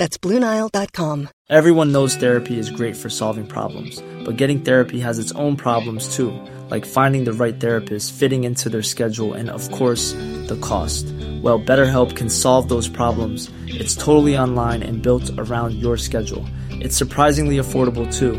That's BlueNile.com. Everyone knows therapy is great for solving problems, but getting therapy has its own problems too, like finding the right therapist, fitting into their schedule, and of course, the cost. Well, BetterHelp can solve those problems. It's totally online and built around your schedule. It's surprisingly affordable too.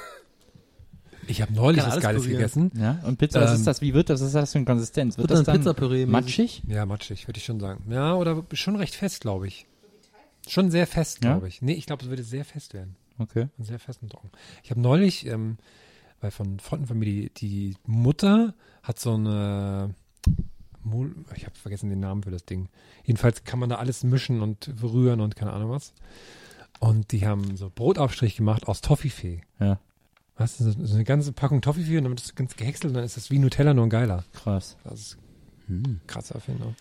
Ich habe neulich was Geiles pürieren. gegessen. Ja. Und Pizza, was Ähm, ist das? Wie wird das? Was ist das für eine Konsistenz? Wird Wird das dann Pizzapüree matschig? Ja, matschig, würde ich schon sagen. Ja, oder schon recht fest, glaube ich. Schon sehr fest, Ja? glaube ich. Nee, ich glaube, es würde sehr fest werden. Okay. Sehr fest und trocken. Ich habe neulich, ähm, weil von Frontenfamilie, die Mutter hat so eine, Mul- ich habe vergessen den Namen für das Ding. Jedenfalls kann man da alles mischen und rühren und keine Ahnung was. Und die haben so Brotaufstrich gemacht aus Toffifee. Ja. Was? So so eine ganze Packung Toffifee und dann wird das ganz gehäckselt und dann ist das wie Nutella, nur ein geiler. Krass. Das ist krasser Erfindung.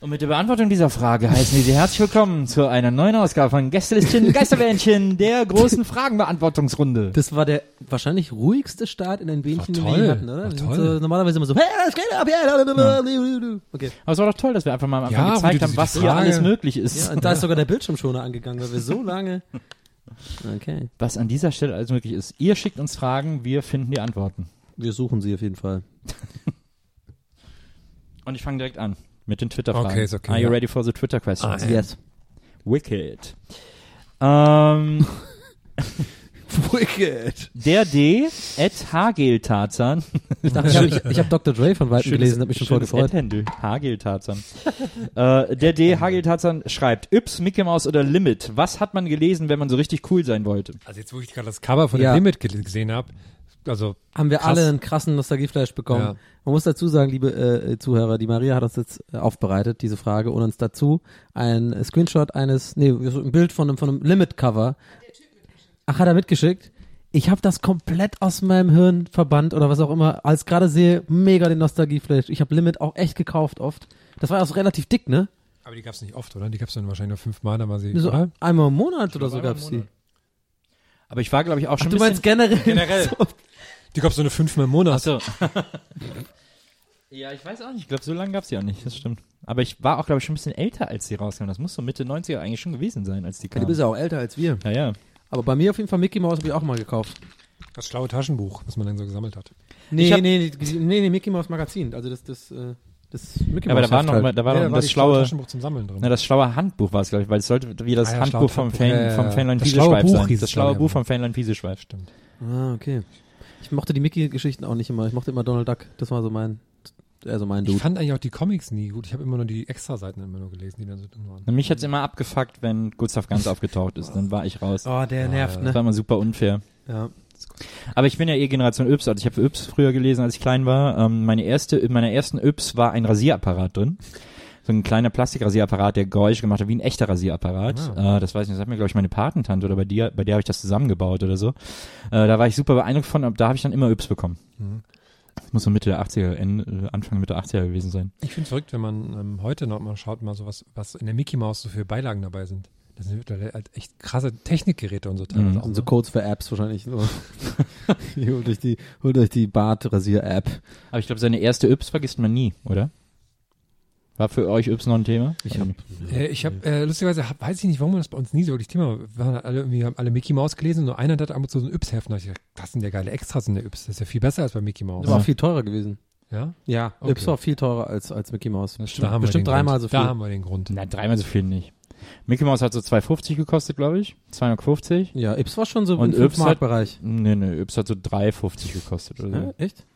Und mit der Beantwortung dieser Frage heißen wir Sie herzlich willkommen zu einer neuen Ausgabe von Gästelistchen Geisterbähnchen, der großen Fragenbeantwortungsrunde. Das war der wahrscheinlich ruhigste Start in ein Bähnchen, den wir je hatten, oder? War Wir sind. So normalerweise immer so, hey, was geht ab? Ja, Okay. Aber es war doch toll, dass wir einfach mal am Anfang Ja, gezeigt du haben, die was hier alles möglich ist. Ja, und da ist sogar der Bildschirmschoner angegangen, weil wir so lange. Okay. was an dieser Stelle alles möglich ist. Ihr schickt uns Fragen, wir finden die Antworten. Wir suchen sie auf jeden Fall. Und ich fange direkt an mit den Twitter-Fragen. Okay, ist okay, Are you ja. ready for the Twitter questions? Ah. Yes. Wicked. Ähm, Wicked. der D, Ed Hageltarzan. Ich dachte, ich habe ich, ich hab Dr. Dre von Weitem gelesen, habe mich schon voll gefreut. Ad-Handle. Hageltarzan. äh, der D, Hageltarzan schreibt, Yps, Mickey Mouse oder Limit. Was hat man gelesen, wenn man so richtig cool sein wollte? Also jetzt, wo ich gerade das Cover von Ja. der Limit ge- gesehen habe, also Haben wir Krass. alle einen krassen Nostalgieflash bekommen. Ja. Man muss dazu sagen, liebe äh, Zuhörer, die Maria hat uns jetzt äh, aufbereitet, diese Frage, und uns dazu ein Screenshot eines, nee, ein Bild von einem, von einem Limit-Cover. Ach, hat er mitgeschickt? Ich habe das komplett aus meinem Hirn verbannt oder was auch immer, als gerade sehe, mega den Nostalgieflash. Ich habe Limit auch echt gekauft oft. Das war auch relativ dick, ne? aber die gab es nicht oft, oder? Die gab es dann wahrscheinlich nur fünfmal, dann war sie. So oder? einmal im Monat oder so gab's die. Aber ich war, glaube ich, auch Ach, schon du ein meinst generell? Generell. So. Die gab es so eine fünfmal im Monat. Achso. ja, ich weiß auch nicht. Ich glaube, so lange gab's die auch nicht. Das stimmt. Aber ich war auch, glaube ich, schon ein bisschen älter, als die rauskamen. Das muss so Mitte 90er eigentlich schon gewesen sein, als die Ja, du bist ja auch älter als wir. Ja, ja. Aber bei mir auf jeden Fall Mickey Mouse habe ich auch mal gekauft. Das schlaue Taschenbuch, was man dann so gesammelt hat. Nee, hab- nee, nee, nee, nee, Mickey Mouse Magazin. Also das, das, äh, das Mickey Aber Mouse da war noch, halt. mal, da war Ja, noch da war das die schlaue Taschenbuch zum Sammeln drin. na, das schlaue Handbuch war es, glaube ich, weil es sollte wie das Ah ja, Handbuch vom Fan, ja, ja, vom ja. Fanlein Das Buch sein. Das schlaue Buch aber. vom Fanlein Pieseschweif. Stimmt. Ah, okay. Ich mochte die Mickey-Geschichten auch nicht immer. Ich mochte immer Donald Duck. Das war so mein, also mein Ich Dude. fand eigentlich auch die Comics nie gut. Ich habe immer nur die Extra-Seiten immer nur gelesen, die dann so drin waren. Und mich hat's immer abgefuckt, wenn Gustav Ganz aufgetaucht ist. Dann war ich raus. Oh, der nervt, Das ne? war immer super unfair. Ja. Aber ich bin ja eh Generation Yps, also ich habe Yps früher gelesen, als ich klein war. Ähm, meine erste, in meiner ersten Yps war ein Rasierapparat drin. So ein kleiner Plastikrasierapparat, der Geräusche gemacht hat, wie ein echter Rasierapparat. Äh, das weiß ich nicht, das hat mir, glaube ich, meine Patentante oder bei dir, bei der habe ich das zusammengebaut oder so. Äh, da war ich super beeindruckt von, da habe ich dann immer Yps bekommen. Das muss so Mitte der 80er, Ende, äh, Anfang Mitte der 80er gewesen sein. Ich finde es verrückt, wenn man ähm, heute noch mal schaut, mal so was, was in der Mickey Maus so für Beilagen dabei sind. Das sind halt echt krasse Technikgeräte und so teilweise Mhm. auch. Und so ne? Codes für Apps wahrscheinlich. So. Holt euch die, holt euch die Bart-Rasier-App. Aber ich glaube, seine erste Yps vergisst man nie, oder? War für euch Yps noch ein Thema? Ich hab, Äh, ich habe, äh, lustigerweise, hab, weiß ich nicht, warum das bei uns nie so wirklich Thema war. Wir haben alle, irgendwie, haben alle Mickey Maus gelesen und nur einer hat ab und zu so ein Yps-Heft. Und da hab ich gedacht, das sind ja geile Extras in der Yps. Das ist ja viel besser als bei Mickey Maus. das war auch viel teurer gewesen. Ja? Ja, Okay. Yps war viel teurer als, als Mickey Mouse. Das Bestimmt, Da haben wir bestimmt dreimal so viel. Da haben wir den Grund. Na, dreimal so viel nicht. Mickey Mouse hat so 2,50 gekostet, glaube ich. 250. Ja, Ips war schon so Und im Yps hat- 5-Mark-Bereich. Nee, nee, Yps hat so 3,50 gekostet oder so. Ja, echt?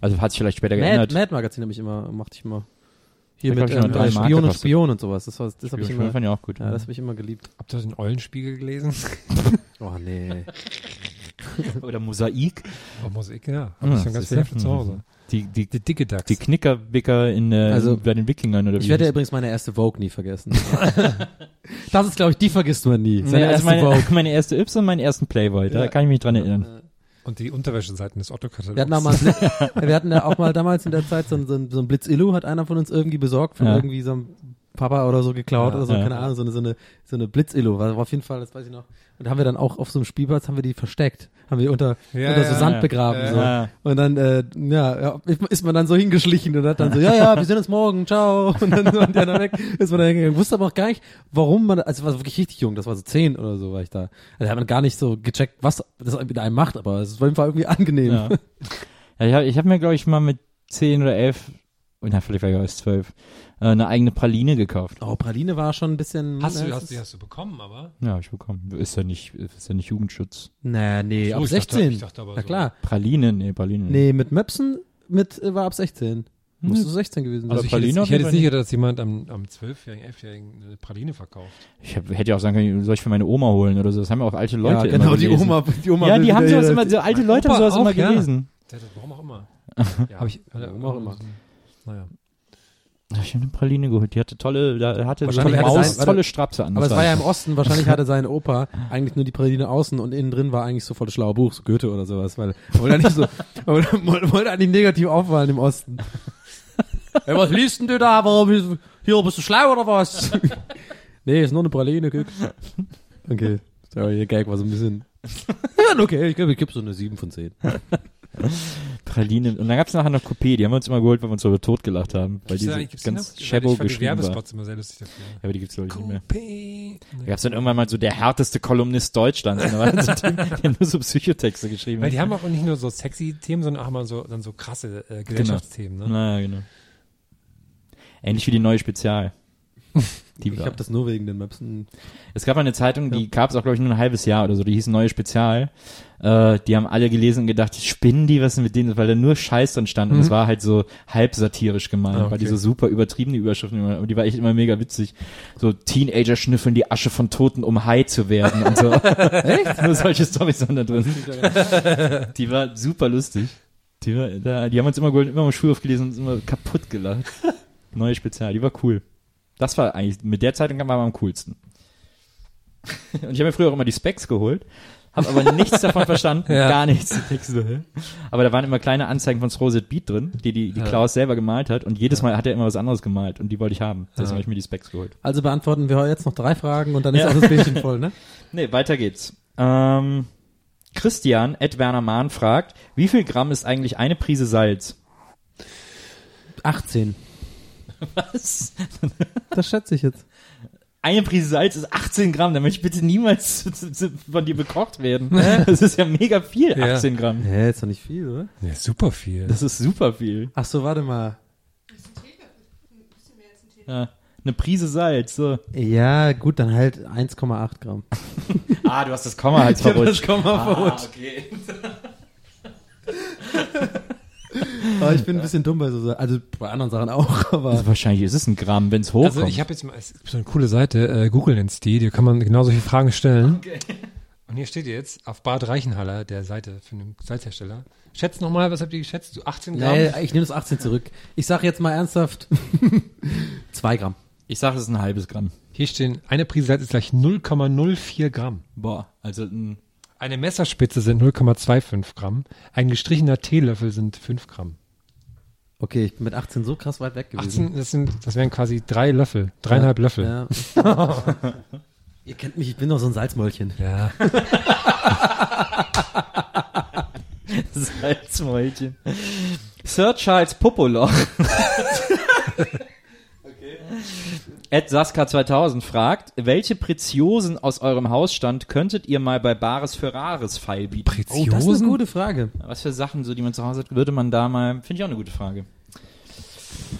Also hat sich vielleicht später Mad, geändert. Mad Magazin habe ich immer, machte ich immer. Hier mit ähm, äh, Spion und. Spion und sowas. Das, war, das habe ich immer. fand ich auch gut. Ja, das habe ich immer geliebt. Habt ihr den Eulenspiegel gelesen? Oh nee. oder Mosaik. Oh, Musik, ja. Hab Ja, ich schon ganz viel zu Hause. Die, die, Die dicke Dachs. die Knickerwicker in, äh, Also, bei den Wikingern oder wie Ich werde hieß- übrigens meine erste Vogue nie vergessen. das ist, glaube ich, die vergisst man nie. Seine Nee, also erste meine, Vogue. meine erste Yps und meinen ersten Playboy. Da Ja. kann ich mich dran erinnern. Und die Unterwäscheseiten des Otto-Katalogs. Wir hatten, wir hatten ja auch mal damals in der Zeit so, ein- so, ein- so ein Blitz-Illu, hat einer von uns irgendwie besorgt, von Ja. irgendwie so einem Papa oder so geklaut Ja. oder so, Ja. keine Ahnung, so eine, so eine, so eine Blitz-Illu, war, auf jeden Fall, das weiß ich noch. Und da haben wir dann auch auf so einem Spielplatz, haben wir die versteckt, haben wir unter, Ja, unter so Sand begraben, so. Und dann, äh, ja, ist man dann so hingeschlichen und hat dann so, ja, ja, wir sehen uns morgen, ciao. Und dann und der dann weg, ist man dann hingegangen. Wusste aber auch gar nicht, warum man, also ich war wirklich richtig jung, das war so zehn oder so war ich da. Also hat man gar nicht so gecheckt, was das mit einem macht, aber es war auf jeden Fall irgendwie angenehm. Ja. Ich habe ich hab mir, glaube ich, mal mit 10 oder 11, oh, na, vielleicht war ich auch erst 12, äh, eine eigene Praline gekauft. Oh, Praline war schon ein bisschen. Hast du, äh, hast, die hast du bekommen, aber? Ja, hab ich bekommen. Ist ja nicht, ist ja nicht Jugendschutz. Nee, nee, So, ab ich dachte- 16. ich dachte aber Na so. klar. Praline? Nee, Praline. Nee, mit Möpsen mit, äh, war ab 16. Musst du 16 gewesen sein. Also Aber ich hätte, Praline auf ich hätte nicht gedacht, dass jemand am, am 12-Jährigen, 11-Jährigen eine Praline verkauft. Ich hab, hätte ja auch sagen können, soll ich für meine Oma holen oder so. Das haben ja auch alte Leute ja, genau, immer die gelesen. Oma, die Oma. Ja, die haben sowas immer, so alte Leute haben Opa sowas auch, immer ja. gelesen. Warum auch immer. Ja, Hab ich, warum auch immer. Naja. Ich habe eine Praline geholt. Die hatte tolle, da hatte Wahrscheinlich hatte Maus sein- tolle Strapse an. Aber es war ja im Osten, wahrscheinlich hatte sein Opa eigentlich nur die Praline außen und innen drin war eigentlich so voll das schlaue Buch, so Goethe oder sowas, weil wollte nicht so, wollte, eigentlich negativ auffallen im Osten. Hey, was liest denn du da? Warum hier bist du schlau oder was? nee, ist nur eine Praline, guck. Okay, sorry, der Gag war so ein bisschen. Ja, okay, ich glaube, ich gebe so eine 7 von 10. Praline. Und dann gab's nachher noch Coupé. Die haben wir uns immer geholt, weil wir uns so totgelacht haben. Weil die so ganz die shabbo fand die geschrieben war. Ja, immer sehr lustig dafür. aber die gibt's glaube ich nicht mehr. Da gab's dann irgendwann mal so der härteste Kolumnist Deutschlands. Und da war so Typ, der nur so Psychotexte geschrieben Weil die haben auch nicht nur so sexy Themen, sondern auch immer so, dann so krasse äh, Gesellschaftsthemen. Ne? Naja, genau. Ähnlich wie die neue Spezial. Die Ich habe das nur wegen den Möpsen. Es gab eine Zeitung, die gab es auch, glaube ich, nur ein halbes Jahr oder so, die hieß Neue Spezial. Äh, die haben alle gelesen und gedacht, spinnen die, was ist mit denen, weil da nur Scheiß drin stand. Und es war halt so halb satirisch gemeint, Ah, okay. weil die so super übertriebene Überschriften, und die war echt immer mega witzig. So Teenager schnüffeln die Asche von Toten, um high zu werden und so. echt? Nur solche Storys waren da drin. die war super lustig. Die, war, da, die haben uns immer, immer im Schulhof gelesen und uns immer kaputt gelacht. Neue Spezial, die war cool. Das war eigentlich, mit der Zeitung war man am coolsten. Und ich habe mir früher auch immer die Specs geholt, habe aber nichts davon verstanden, Ja. gar nichts. Aber da waren immer kleine Anzeigen von Sroset Beat drin, die, die, die Klaus selber gemalt hat und jedes Mal hat er immer was anderes gemalt und die wollte ich haben. Deswegen habe ich mir die Specs geholt. Also beantworten wir jetzt noch drei Fragen und dann ist Ja. auch das Bildchen voll, ne? Nee, weiter geht's. Ähm, Christian, Ed Werner Mahn fragt, wie viel Gramm ist eigentlich eine Prise Salz? 18. Was? Das schätze ich jetzt. Eine Prise Salz ist 18 Gramm, da möchte ich bitte niemals von dir bekocht werden. Das ist ja mega viel, Ja. 18 Gramm. Hä, ist doch nicht viel, oder? Ja, super viel. Das ist super viel. Ach so, warte mal. Ja, eine Prise Salz, so. Ja, gut, dann halt 1,8 Gramm. Ah, du hast das Komma halt verrutscht. Komma verrutscht. okay. Aber ich bin ein bisschen dumm bei so Sachen. Also bei anderen Sachen auch, aber. Also wahrscheinlich ist es ein Gramm, wenn es hochkommt. Also ich habe jetzt mal, es gibt so eine coole Seite, äh, Google nennt's die, da kann man genau solche Fragen stellen. Und hier steht jetzt auf Bad Reichenhaller, der Seite für einen Salzhersteller. Schätzt nochmal, was habt ihr geschätzt? Du 18 Gramm? Nee, ich nehme das 18 zurück. Ich sag jetzt mal ernsthaft 2 Gramm. ich sage, es ist ein halbes Gramm. Hier stehen, eine Prise Salz ist gleich 0,04 Gramm. Boah, also ein Eine Messerspitze sind 0,25 Gramm. Ein gestrichener Teelöffel sind 5 Gramm. Okay, ich bin mit 18 so krass weit weg gewesen. 18, das sind, das wären quasi drei Löffel, dreieinhalb Löffel. Ja. Ihr kennt mich, ich bin doch so ein Salzmäulchen. Ja. Salzmäulchen. Sir Charles Popoloch. Ed Saska 2000 fragt, welche Preziosen aus eurem Hausstand könntet ihr mal bei Bares für Rares feilbieten? Oh, das ist eine gute Frage. Was für Sachen, so die man zu Hause hat, würde man da mal, finde ich auch eine gute Frage.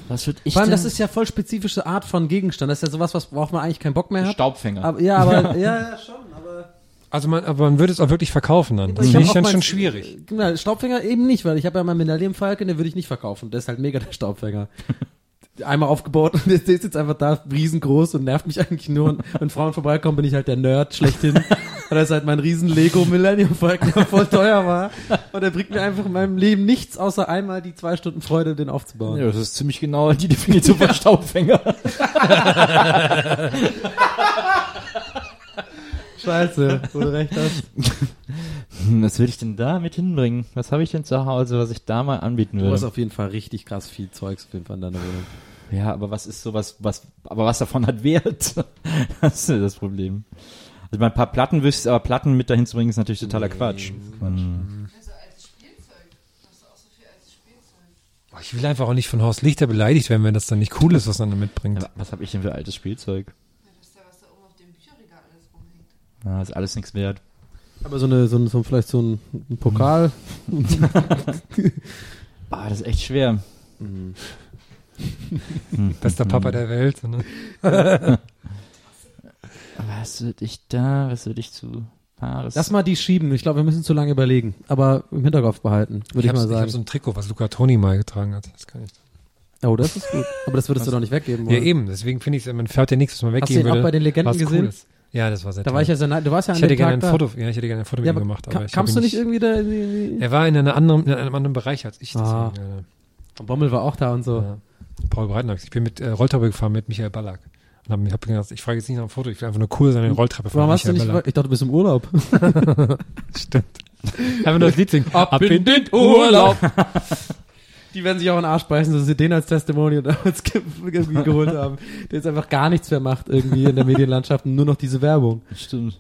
Was würde ich Vor allem, denn? das ist ja voll spezifische Art von Gegenstand. Das ist ja sowas, was braucht man eigentlich keinen Bock mehr hat. Staubfänger. Aber, ja, aber, ja, ja, schon, aber. Also man, aber man würde es auch wirklich verkaufen dann. Das Ich finde ich dann auch schon schwierig. Genau, Staubfänger eben nicht, weil ich habe ja mal Mineralium Falcon, den würde ich nicht verkaufen. Der ist halt mega der Staubfänger. Einmal aufgebaut und der ist jetzt einfach da riesengroß und nervt mich eigentlich nur. Und wenn Frauen vorbeikommen, bin ich halt der Nerd schlechthin. Und das ist halt mein riesen Lego Millennium Falcon, der voll teuer war. Und der bringt mir einfach in meinem Leben nichts, außer einmal die zwei Stunden Freude, den aufzubauen. ja, das ist ziemlich genau die Definition von Staubfänger. Scheiße, wo du recht hast. Hm, Was würde ich denn da mit hinbringen? Was habe ich denn zu Hause, was ich da mal anbieten Du hast würde? auf jeden Fall richtig krass viel Zeugs auf jeden Fall in deiner Wohnung. Ja, aber was ist sowas, was, aber was davon hat Wert? Das ist ja das Problem. Also ich meine, ein paar Platten wüsste, aber Platten mit dahin zu bringen, ist natürlich totaler Quatsch. Hm. Oh, Ich will einfach auch nicht von Horst Lichter beleidigt werden, wenn das dann nicht cool ist, was man da mitbringt. Ja, was habe ich denn für altes Spielzeug? Das ist ja, was da oben auf dem Bücherregal alles rumhängt. Ja, ist alles nichts wert. Aber so eine, so ein, so vielleicht so ein, ein Pokal. Ah, das ist echt schwer. Bester Papa der Welt. Ne? Was würde ich da, was würde ich zu Paris? Lass mal die schieben. Ich glaube, wir müssen zu lange überlegen. Aber im Hinterkopf behalten, würde ich, hab, mal ich sagen. habe so ein Trikot, was Luca Toni mal getragen hat. Das kann ich. oh, das ist gut. Aber das würdest du doch nicht weggeben Ja, wollen. eben. Deswegen finde ich es, man fährt ja nichts, was man Hast du weggeben ihn auch würde. bei den Legenden gesehen? Cooles. Ja, das war sehr Da toll. war ich ja sehr. Du warst ja an ich hätte gerne Tag ein. Foto, ja, ich hätte gerne ein Foto Ja, mit ihm aber gemacht. Aber ich kamst du nicht irgendwie da in die, Er war in, einer anderen, in einem anderen Bereich als ich. Deswegen, Ah. ja. Bommel war auch da und so. Ja. Paul Breitenachs. Ich bin mit äh, Rolltreppe gefahren mit Michael Ballack. Und hab, hab gedacht, ich frage jetzt nicht nach einem Foto, ich will einfach nur cool sein, eine Rolltreppe fahren. Warum hast du Michael nicht, Ballack. ich dachte, du bist im Urlaub. Stimmt. Einfach nur das Lied singen. Ab in den Urlaub. Die werden sich auch in den Arsch beißen, dass sie den als Testimonial damals ge irgendwie geholt haben. Der jetzt einfach gar nichts mehr macht irgendwie in der Medienlandschaft und nur noch diese Werbung. Stimmt.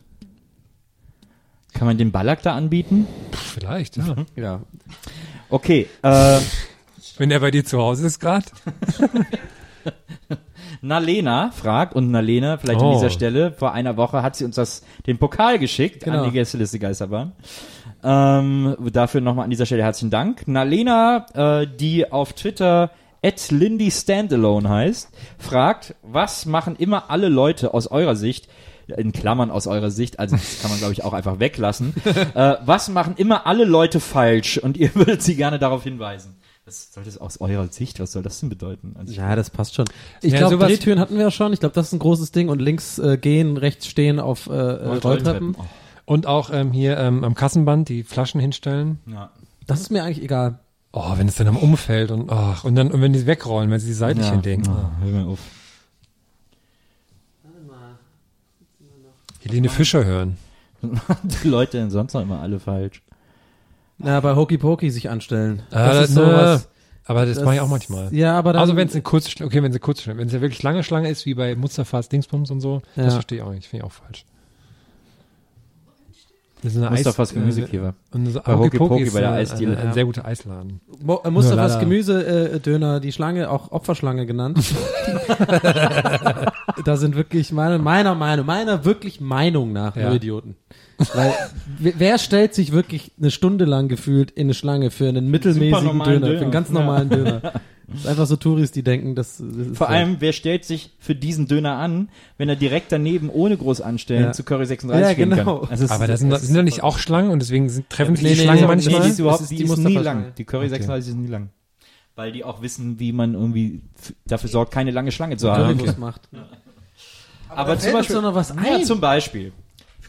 Kann man den Ballack da anbieten? Pff, Vielleicht, ja. Ja. Okay, äh, Wenn er bei dir zu Hause ist gerade. Nalena fragt, und Nalena, vielleicht an Oh. dieser Stelle, vor einer Woche hat sie uns das, den Pokal geschickt Genau. an die Gästeliste Geisterbahn. Ähm, dafür nochmal an dieser Stelle herzlichen Dank. Nalena, äh, die auf Twitter at Lindy Standalone heißt, fragt, was machen immer alle Leute aus eurer Sicht, in Klammern aus eurer Sicht, also das kann man glaube ich auch einfach weglassen, äh, was machen immer alle Leute falsch und ihr würdet sie gerne darauf hinweisen. Was soll das aus eurer Sicht, was soll das denn bedeuten? Also Ja, das passt schon. Ich Ja, glaube, Drehtüren hatten wir ja schon. Ich glaube, das ist ein großes Ding. Und links äh, gehen, rechts stehen auf äh, äh, Rolltreppen. Oh, Und auch ähm, hier ähm, am Kassenband die Flaschen hinstellen. ja. Das ist mir eigentlich egal. Oh, wenn es dann am umfällt und ach, und dann und wenn die wegrollen, wenn sie seitlich Ja. hinlegen. Ah, hör mir auf. Helene Fischer hören. Die Leute denn sonst noch immer alle falsch. Na, bei Hokey Pokey sich anstellen. Ah, das ist na, sowas. Aber das, das- mache ich auch manchmal. Ja, aber dann, Also wenn es eine kurze, Schlange- okay, wenn es eine kurze, Schlange- wenn es ja wirklich lange Schlange ist, wie bei Mustafas Dingsbums und so, Ja. das verstehe ich auch nicht, finde ich auch falsch. Das ist eine Mustafas Eis-. Äh, und so Bei Hokey Pokey ist bei der ein, Eisdiele, ein, ein ja. sehr guter Eisladen. Mo äh, Mustafas Gemüse-Döner, die Schlange, auch Opferschlange genannt. da sind wirklich meine, meiner Meinung, meiner wirklich Meinung nach Ja. nur Idioten. Weil wer- stellt sich wirklich eine Stunde lang gefühlt in eine Schlange für einen mittelmäßigen normalen Döner, für Döner. einen ganz Ja. normalen Döner? Das ist einfach so Touris, die denken, das, das ist Vor so. allem, wer stellt sich für diesen Döner an, wenn er direkt daneben ohne groß anstellen Ja. zu Curry 36 Ja, gehen genau. kann? Also Aber das sind, sind da nicht auch Schlangen und deswegen sind, treffen sich Nee, die nee, Schlangen nee, Nee, manchmal. die ist überhaupt, ist die die ist nie lang. Die Curry Okay. 36 ist nie lang. Weil die auch wissen, wie man irgendwie dafür sorgt, keine lange Schlange zu haben. Currywurst macht. Aber da fällt uns doch noch was Ja, ein. zum Beispiel.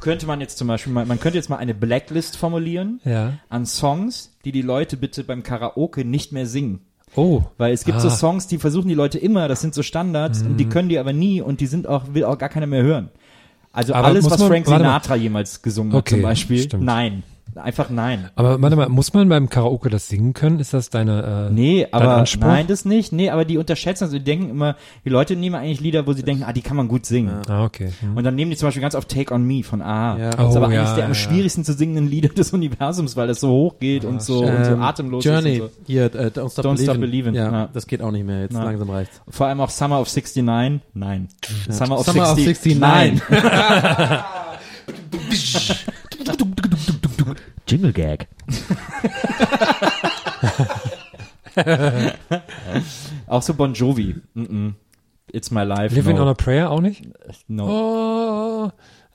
Könnte man jetzt zum Beispiel mal, man könnte jetzt mal eine Blacklist formulieren Ja. an Songs, die die Leute bitte beim Karaoke nicht mehr singen. Oh. Weil es gibt so Ah. Songs, die versuchen die Leute immer, das sind so Standards und die können die aber nie und die sind auch, will auch gar keiner mehr hören. Also Aber alles, was man- Frank. Sinatra jemals gesungen hat Okay, zum Beispiel, stimmt. nein. Einfach nein. Aber warte mal, muss man beim Karaoke das singen können? Ist das deine, äh, Nee, dein aber Anspruch? nein, das nicht. Nee, aber die unterschätzen, also die denken immer, die Leute nehmen eigentlich Lieder, wo sie denken, ah, die kann man gut singen. Ah, okay. Hm. Und dann nehmen die zum Beispiel ganz auf Take on Me von A. Ja. Das ist Oh, aber ja, eines der am ja. schwierigsten zu singenden Lieder des Universums, weil das so hoch geht und so, und so atemlos Journey, ist. Und hier, äh, Don't Stop Don't Believin'. Stop Believin', Ja, ja. das geht auch nicht mehr, jetzt Ja. langsam reicht's. Vor allem auch Summer of 69. Nein. Summer of Summer of 60, 69. Nein. Jingle Gag. Auch so Bon Jovi. Mm -mm. It's my life. Living no. on a Prayer auch nicht? no. Oh.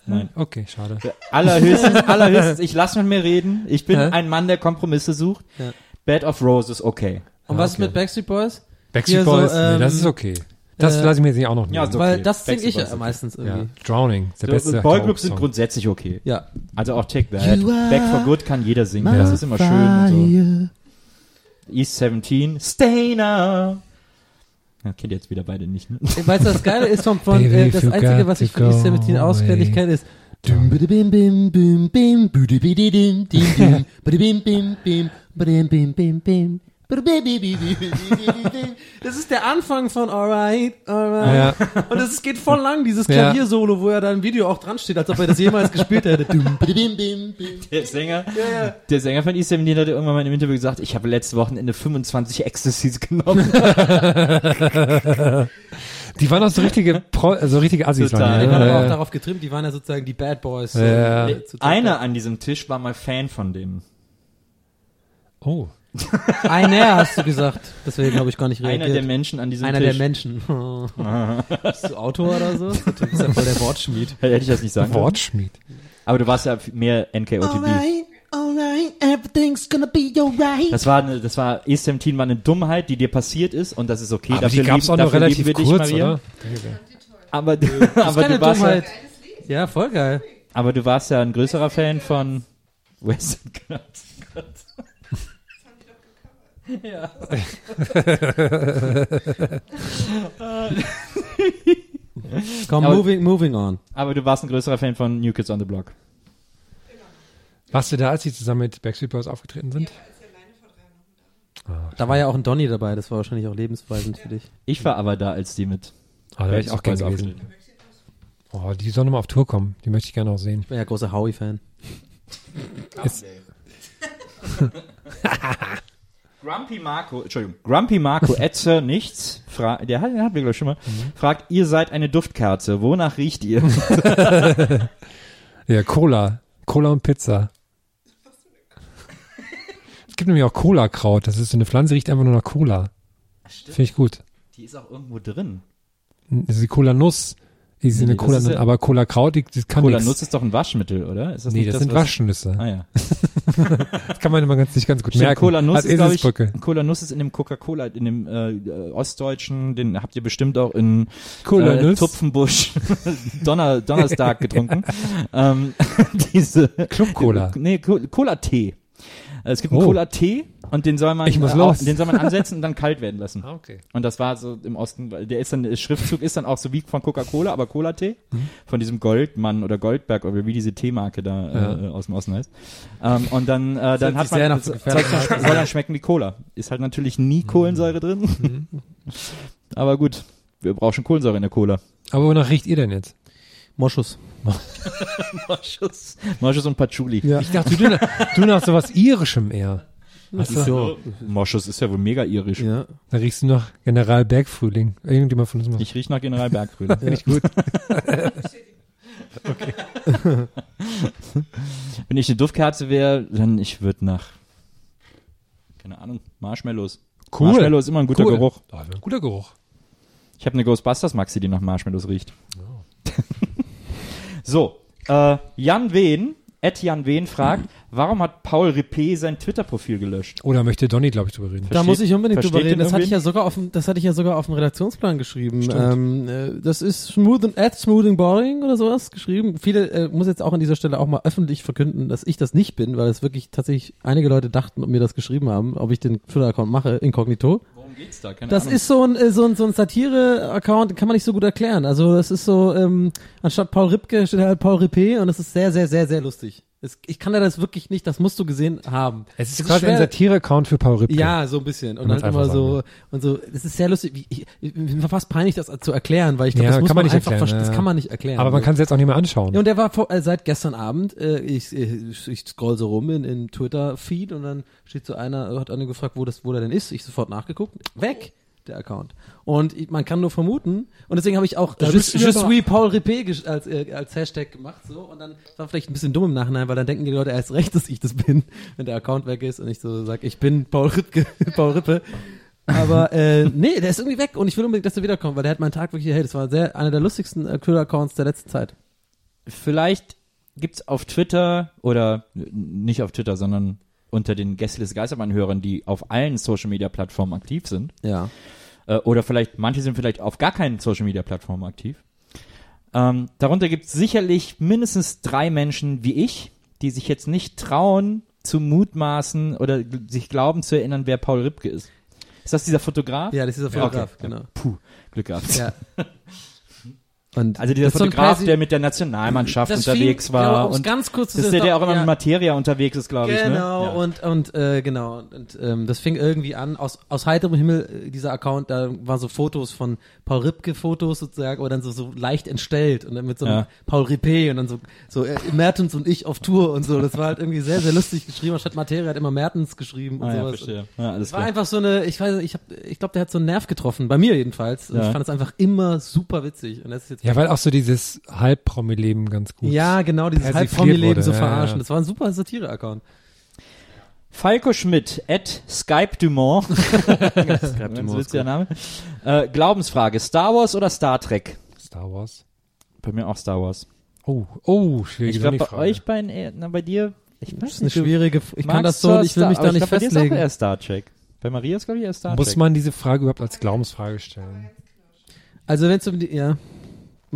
Nein. Okay, schade. Allerhöchstens, allerhöchstens, ich lass mit mir reden. Ich bin Hä? ein Mann, der Kompromisse sucht. Ja. Bed of Roses, okay. Und was okay. mit Backstreet Boys? Backstreet Hier so, Boys, nee, das ähm, ist okay. Das äh, lasse ich mir jetzt nicht auch noch nehmen. Ja, so- Weil okay. das singe ich ja ist meistens Ja. irgendwie. Drowning, der beste So, Boygroups sind grundsätzlich okay. Ja. Also auch Take That. Back for Good kann jeder singen. Das ist immer schön und so. East 17, Stay Now. Ja, kennt ihr jetzt wieder beide nicht, ne? Weißt du, das Geile ist von, von Baby, äh, das you Einzige, was ich von East go 17 auswendig kenne, ist Das ist der Anfang von Alright, Alright. Ja. Und es geht voll lang, dieses Ja. Klaviersolo, wo er da im Video auch dran steht, als ob er das jemals gespielt hätte. Bidi, bim, bim, bim. Der Sänger, der Sänger von East 17 hat irgendwann mal in einem Interview gesagt, ich habe letztes Wochenende 25 Ecstasies genommen. Die waren auch so richtige, Pro, also richtige Assis. Total. Waren Die die, waren ne? aber auch ja. darauf getrimmt, die waren ja sozusagen die Bad Boys. Ja. Einer an diesem Tisch war mal Fan von denen. Oh. Einer hast du gesagt, deswegen habe ich gar nicht reagiert. Einer der Menschen an diesem Einer Tisch. der Menschen. Bist du Autor oder so? Du bist ja voll der Wortschmied. Hätte ich das nicht sagen können. Wortschmied. Aber du warst ja mehr NKOTB. alright, everything's gonna be alright. Das war, eine, das war, East 17 war eine Dummheit, die dir passiert ist und das ist okay. Aber dafür die gab's lieben, auch dafür relativ dich, kurz, Maria. oder? Aber, du- Das aber, du warst ja, Dummheit. Ja, voll geil. aber du warst ja ein größerer Fan von Western Cuts. Ja. Komm, Aber- moving, moving on. Aber du warst ein größerer Fan von New Kids on the Block. Warst du da, als sie zusammen mit Backstreet Boys aufgetreten sind? Da war ja auch ein Donny dabei, das war wahrscheinlich auch lebensweisend für dich. Ich war aber da, als die mit Ah, da wäre ich auch gerne gewesen. aufgetreten Oh, die sollen nochmal auf Tour kommen. Die möchte ich gerne auch sehen. Ich bin ja großer Howie-Fan. Grumpy Marco, Entschuldigung, Grumpy Marco, Etzer, nichts, fra der hat, der hat wir glaube ich schon mal, Mhm. fragt, ihr seid eine Duftkerze, wonach riecht ihr? ja, Cola. Cola und Pizza. Es gibt nämlich auch Cola-Kraut. Das ist so eine Pflanze, riecht einfach nur nach Cola. Finde ich gut. Die ist auch irgendwo drin. Das ist die Cola-Nuss. Die ist Nee, eine das Cola, ja- aber Cola-Kraut, die, die kann Cola nix. Nuss ist doch ein Waschmittel, oder? Ist das Nee, nicht das, sind was- Waschnüsse. Ah ja. Das kann man immer ganz, nicht ganz gut Stimmt, merken. Cola Nuss ist, glaube ich. Cola Nuss ist in dem Coca-Cola, in dem äh, ostdeutschen, den habt ihr bestimmt auch in Cola äh. Tupfenbusch Donner, Donnerstag getrunken. ähm, diese Club-Cola. Nee, Co- Cola-Tee. Äh, Es gibt einen Oh. Cola-Tee und den soll man Ich muss äh, los. Den soll man ansetzen und dann kalt werden lassen. Ah, okay. Und das war so im Osten, weil der ist dann, der Schriftzug ist dann auch so wie von Coca-Cola, aber Cola-Tee. Mhm. Von diesem Goldmann oder Goldberg oder wie diese Teemarke da äh, aus dem Osten heißt. Ähm, und dann, äh, dann hat man, nach so das Zeug soll dann schmecken wie Cola. Ist halt natürlich nie Mhm. Kohlensäure drin. aber gut, wir brauchen schon Kohlensäure in der Cola. Aber wonach riecht ihr denn jetzt? Moschus. Moschus. Moschus und Patchouli. Ich dachte, du, nach- du nach sowas Irischem eher. So. Moschus ist ja wohl mega irisch. Ja. Da riechst du nach General Bergfrühling. Irgendjemand von uns macht. Ich riech nach General Berggrün. Finde ich gut. Wenn ich eine Duftkerze wäre, dann ich würde nach, keine Ahnung, Marshmallows. Cool. Marshmallow ist immer ein guter Cool. Geruch. Oh, ein guter Geruch. Ich habe eine Ghostbusters Maxi, die nach Marshmallows riecht. So, äh, Jan Wehn, Ed Jan Wehn fragt, warum hat Paul Rippé sein Twitter-Profil gelöscht? Oder möchte Donny, glaube ich, drüber reden. Da muss ich unbedingt drüber reden. Das hatte ich ja sogar auf dem, das hatte ich ja sogar auf dem Redaktionsplan geschrieben. Ähm, äh, das ist smooth and at smoothing boring oder sowas geschrieben. Viele äh, muss jetzt auch an dieser Stelle auch mal öffentlich verkünden, dass ich das nicht bin, weil es wirklich tatsächlich einige Leute dachten und mir das geschrieben haben, ob ich den Twitter-Account mache, inkognito. Worum geht's da? Keine Das ist so ein, äh, so ein, so ein Satire-Account, kann man nicht so gut erklären. Also das ist so, ähm, anstatt Paul Ripke steht halt Paul Rippé und das ist sehr, sehr, sehr, sehr lustig. Es, ich kann da das wirklich nicht, das musst du gesehen haben. Es ist Es ist quasi ein schwer- Satire-Account für Paul Ripke. Ja, so ein bisschen. Und man's halt immer so, sagen, und so, es ist sehr lustig. Ich, ich, mir war fast peinlich, das zu erklären, weil ich glaube, Ja, das muss kann man, man nicht einfach erklären, verstehen. ja. Das kann man nicht erklären. Aber man kann es jetzt auch nicht mehr anschauen. ja, und der war vor, äh, seit gestern Abend, äh, ich, ich, ich scroll so rum in, in Twitter-Feed und dann steht so einer, hat einer gefragt, wo das, wo der denn ist. Ich sofort nachgeguckt. Weg! Der Account. Und man kann nur vermuten. Und deswegen habe ich auch Je, Je suis Paul Rippé als, äh, als Hashtag gemacht. so Und dann war vielleicht ein bisschen dumm im Nachhinein, weil dann denken die Leute erst recht, dass ich das bin, wenn der Account weg ist und ich so sage, ich bin Paul Rippke, Paul Rippe. Aber äh, nee, der ist irgendwie weg und ich will unbedingt, dass er wiederkommt, weil der hat meinen Tag wirklich, hey, das war sehr einer der lustigsten äh, Twitter-Accounts der letzten Zeit. Vielleicht gibt's auf Twitter oder nicht auf Twitter, sondern unter den Gästeliste Geistermann-Hörern, die auf allen Social-Media-Plattformen aktiv sind, Ja. äh, oder vielleicht, manche sind vielleicht auf gar keinen Social-Media-Plattformen aktiv. Ähm, darunter gibt's sicherlich mindestens drei Menschen wie ich, die sich jetzt nicht trauen, zu mutmaßen oder sich glauben zu erinnern, wer Paul Ripke ist. Ist das dieser Fotograf? Ja, das ist dieser Ja, okay. Fotograf, genau. Puh, Glück gehabt. Ja. Und Also dieser Fotograf, der mit der Nationalmannschaft Das unterwegs fing, war genau, und ganz kurz ist der, der auch immer ja. mit Materia unterwegs ist, glaube ich. Ne? Genau, Ja. und, und äh, genau, und ähm, das fing irgendwie an, aus, aus heiterem Himmel, äh, dieser Account, da waren so Fotos von Paul Ripke-Fotos sozusagen, aber dann so, so leicht entstellt und dann mit so einem Ja. Paul Rippe und dann so, so äh, Mertens und ich auf Tour und so, das war halt irgendwie sehr, sehr lustig geschrieben, anstatt Materia hat immer Mertens geschrieben und Ah, ja, sowas. verstehe. Ja, alles Es war klar. einfach so eine, ich weiß nicht, ich hab, ich glaube, der hat so einen Nerv getroffen, bei mir jedenfalls. Und Ja. ich fand es einfach immer super witzig. Und das ist jetzt Ja, weil auch so dieses Halbpromi-Leben ganz gut. ja, genau, dieses Halbpromi-Leben so ja, verarschen. ja. Das war ein super Satire-Account. Falco Schmidt, at Skype Dumont, ganz witziger Name. Äh, Glaubensfrage, Star Wars oder Star Trek? Star Wars. Bei mir auch Star Wars. Oh, oh, schwierige Ich glaube, bei Frage. euch eher- na, bei dir, ich weiß Das ist eine nicht, du schwierige, ich kann das so, ich will mich da nicht ich glaub, Bei dir ist festlegen. auch eher Star Trek. Bei Maria ist, glaube ich, eher Star Muss Trek. man diese Frage überhaupt als Glaubensfrage stellen? Also wenn es um die, ja,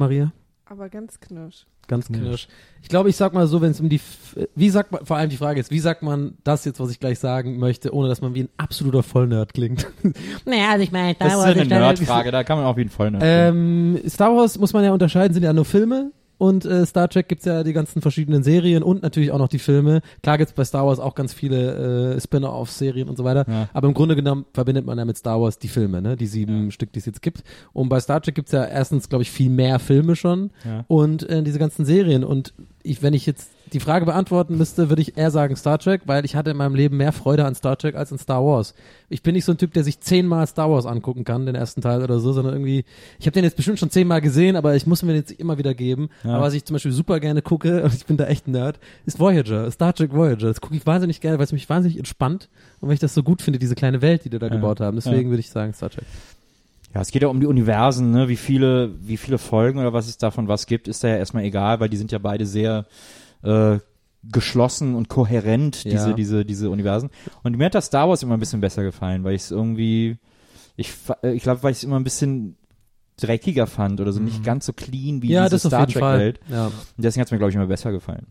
Maria, Aber ganz knirsch. ganz Knirsch. Ich glaube, ich sag mal so, wenn es um die, F- wie sagt man, vor allem die Frage ist, wie sagt man das jetzt, was ich gleich sagen möchte, ohne dass man wie ein absoluter Vollnerd klingt? naja, also ich meine, das ist eine Nerdfrage, da kann man auf jeden Fall Nerd Ähm, Star Wars muss man ja unterscheiden, sind ja nur Filme. Und äh, Star Trek gibt's ja die ganzen verschiedenen Serien und natürlich auch noch die Filme. Klar gibt's bei Star Wars auch ganz viele äh, Spin-off-Serien und so weiter. Ja. Aber im Grunde genommen verbindet man ja mit Star Wars die Filme, ne? Die sieben Stück, die es jetzt gibt. Und bei Star Trek gibt's ja erstens, glaube ich, viel mehr Filme schon Ja. und äh, diese ganzen Serien. Und ich, wenn ich jetzt die Frage beantworten müsste, würde ich eher sagen Star Trek, weil ich hatte in meinem Leben mehr Freude an Star Trek als an Star Wars. Ich bin nicht so ein Typ, der sich zehnmal Star Wars angucken kann, den ersten Teil oder so, sondern irgendwie, ich habe den jetzt bestimmt schon zehnmal gesehen, aber ich muss mir den jetzt immer wieder geben. Ja. Aber was ich zum Beispiel super gerne gucke, und ich bin da echt ein Nerd, ist Voyager, Star Trek Voyager. Das gucke ich wahnsinnig gerne, weil es mich wahnsinnig entspannt und weil ich das so gut finde, diese kleine Welt, die die da Ja. gebaut haben. Deswegen würde ich sagen Star Trek. Ja, es geht ja um die Universen, ne? wie viele, wie viele Folgen oder was es davon was gibt, ist da ja erstmal egal, weil die sind ja beide sehr äh, geschlossen und kohärent, Ja. diese, diese, diese Universen. Und mir hat das Star Wars immer ein bisschen besser gefallen, weil ich es irgendwie, ich, äh, ich glaube, weil ich es immer ein bisschen dreckiger fand oder so nicht ganz so clean wie Mhm. ja, diese Star jeden Trek Fall. Welt. Ja. Und deswegen hat es mir, glaube ich, immer besser gefallen.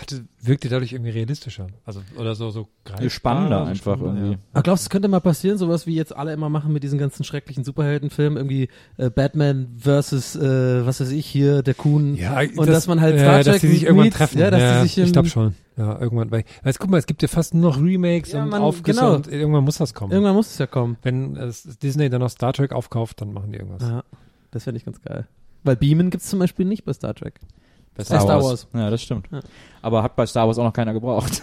Hatte, wirkte dadurch irgendwie realistischer. Also, oder so, so greifbar, Spannender einfach spannender, irgendwie. Aber glaubst du, es könnte mal passieren, sowas wie jetzt alle immer machen mit diesen ganzen schrecklichen Superheldenfilmen, irgendwie äh, Batman versus, äh, was weiß ich hier, der Kuhn. Ja, Und dass man halt ja, Star dass Trek die sich irgendwann meets, treffen. ja, dass die sich im- ich glaube schon. Ja, irgendwann. Weil, weil, guck mal, es gibt ja fast nur noch Remakes Ja, und man- Aufgüsse genau. und irgendwann muss das kommen. Irgendwann muss es ja kommen. Wenn äh, Disney dann noch Star Trek aufkauft, dann machen die irgendwas. Ja, das fände ich ganz geil. Weil Beamen gibt's zum Beispiel nicht bei Star Trek. Bei Star Wars. Ja, das stimmt. Ja. Aber hat bei Star Wars auch noch keiner gebraucht.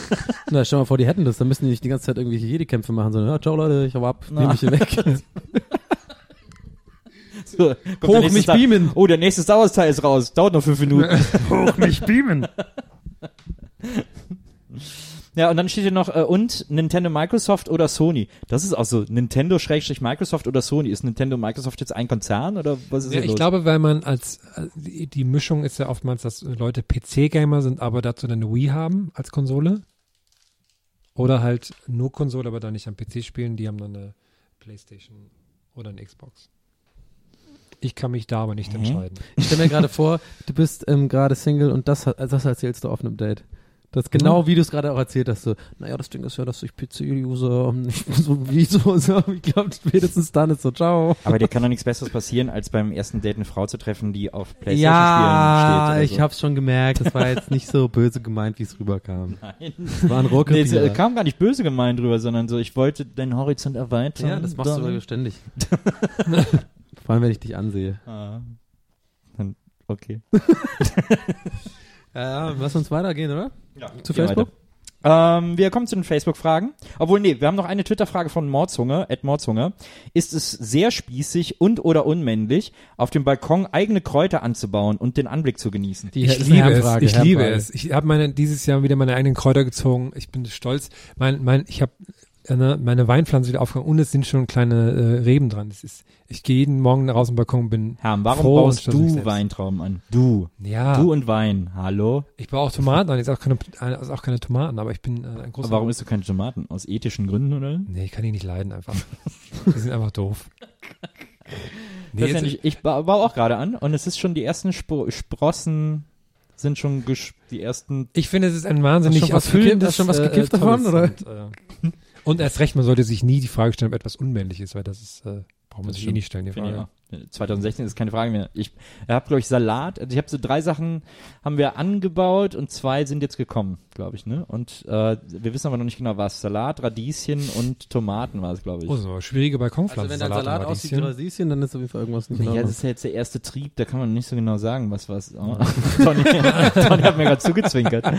Na, stell mal vor, die hätten das, dann müssen die nicht die ganze Zeit irgendwelche Jedi-Kämpfe machen, sondern, ja, ciao Leute, ich hau ab, Na. nehme mich hier weg. So, Hoch mich Star- beamen. Oh, der nächste Star Wars Teil ist raus. Dauert noch fünf Minuten. Hoch mich beamen. Ja, und dann steht hier noch, äh, und Nintendo, Microsoft oder Sony. Das ist auch so, Nintendo schrägstrich Microsoft oder Sony. Ist Nintendo Microsoft jetzt ein Konzern oder was ist Ja, ich los? glaube, weil man als äh, die, Mischung ist ja oftmals, dass Leute PC-Gamer sind, aber dazu dann eine Wii haben als Konsole. Oder halt nur Konsole, aber dann nicht am PC spielen. Die haben dann eine Playstation oder eine Xbox. Ich kann mich da aber nicht entscheiden. Ich stell mir gerade vor, du bist ähm, gerade Single und das, das erzählst du auf einem Date. Das ist genau, wie du es gerade auch erzählt hast. So, naja, das Ding ist ja, dass ich PC-User nicht so wie so, so. Ich glaube, spätestens dann ist so, ciao. Aber dir kann doch nichts Besseres passieren, als beim ersten Date eine Frau zu treffen, die auf Ja, Playstation-Spielen steht. ich oder hab's schon gemerkt. Das war jetzt nicht so böse gemeint, wie es rüberkam. so. Nein. Das war ein Nee, es äh, kam gar nicht böse gemeint drüber, sondern so, ich wollte deinen Horizont erweitern. ja, das machst du Dann- aber ständig. Vor allem, wenn ich dich ansehe. Ah. Dann, okay. Ja, lass uns weitergehen, oder? Ja, Zu Facebook? Ähm, wir kommen zu den Facebook-Fragen. Obwohl, nee, wir haben noch eine Twitter-Frage von Mordzunge, Ed Mordzunge. Ist es sehr spießig und oder unmännlich, auf dem Balkon eigene Kräuter anzubauen und den Anblick zu genießen? Die Ich liebe es. Ich liebe es. Ich habe meine dieses Jahr wieder meine eigenen Kräuter gezogen. Ich bin stolz. Mein, mein, ich habe äh, meine Weinpflanze wieder aufgegangen und es sind schon kleine äh, Reben dran. Es ist, ich gehe jeden Morgen raus im Balkon und bin Herm, warum froh baust du. Weintrauben an? Du. Ja, Du und Wein. Hallo? ich baue auch Tomaten an, jetzt auch keine, also auch keine Tomaten, aber ich bin äh, ein großer. Warum isst du keine Tomaten? Aus ethischen Gründen, oder? Nee, ich kann die nicht leiden einfach. die sind einfach doof. Nee, Das ist ja jetzt- nicht, ich ba baue auch gerade an und es ist schon die ersten Spro Sprossen sind schon die ersten. Ich finde, es ist ein wahnsinnig erfüllendes? Hast du schon was äh, gekifft äh, davon, Tolles Und, äh, und erst recht, man sollte sich nie die Frage stellen, ob etwas unmännlich ist, weil das ist, äh, braucht man Das sich eh nicht stellen, die Frage. auch. 2016 ist keine Frage mehr. Ich habe glaube ich Salat. Also ich habe so drei Sachen haben wir angebaut und zwei sind jetzt gekommen, glaube ich, ne? Und äh, wir wissen aber noch nicht genau was. Salat, Radieschen und Tomaten war es, glaube ich. Oh, so, schwierige Balkonpflanzen. Also wenn dein Salat aussieht wie Radieschen. Dann ist auf jeden Fall irgendwas nicht Ja, das ist ja jetzt der erste Trieb, da kann man nicht so genau sagen, was was. Oh. Tony, Tony hat mir gerade zugezwinkert.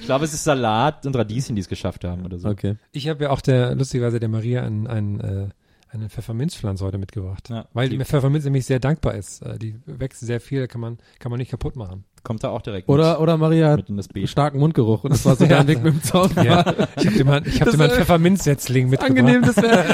ich glaube, es ist Salat und Radieschen, die es geschafft haben oder so. Okay. Ich habe ja auch der, lustigerweise der Maria ein, ein, äh, eine Pfefferminzpflanze heute mitgebracht. Ja, weil die- Pfefferminz nämlich sehr dankbar ist. Äh, die wächst sehr viel, da kann man, kann man nicht kaputt machen. Kommt da auch direkt Oder, oder Maria mit, hat mit Beet. starken Mundgeruch und das war so Ja. dein Weg mit dem Zaun. Ja, ich habe dir mal, ich hab dir mal einen Pfefferminzsetzling mitgebracht. Angenehm, das wäre,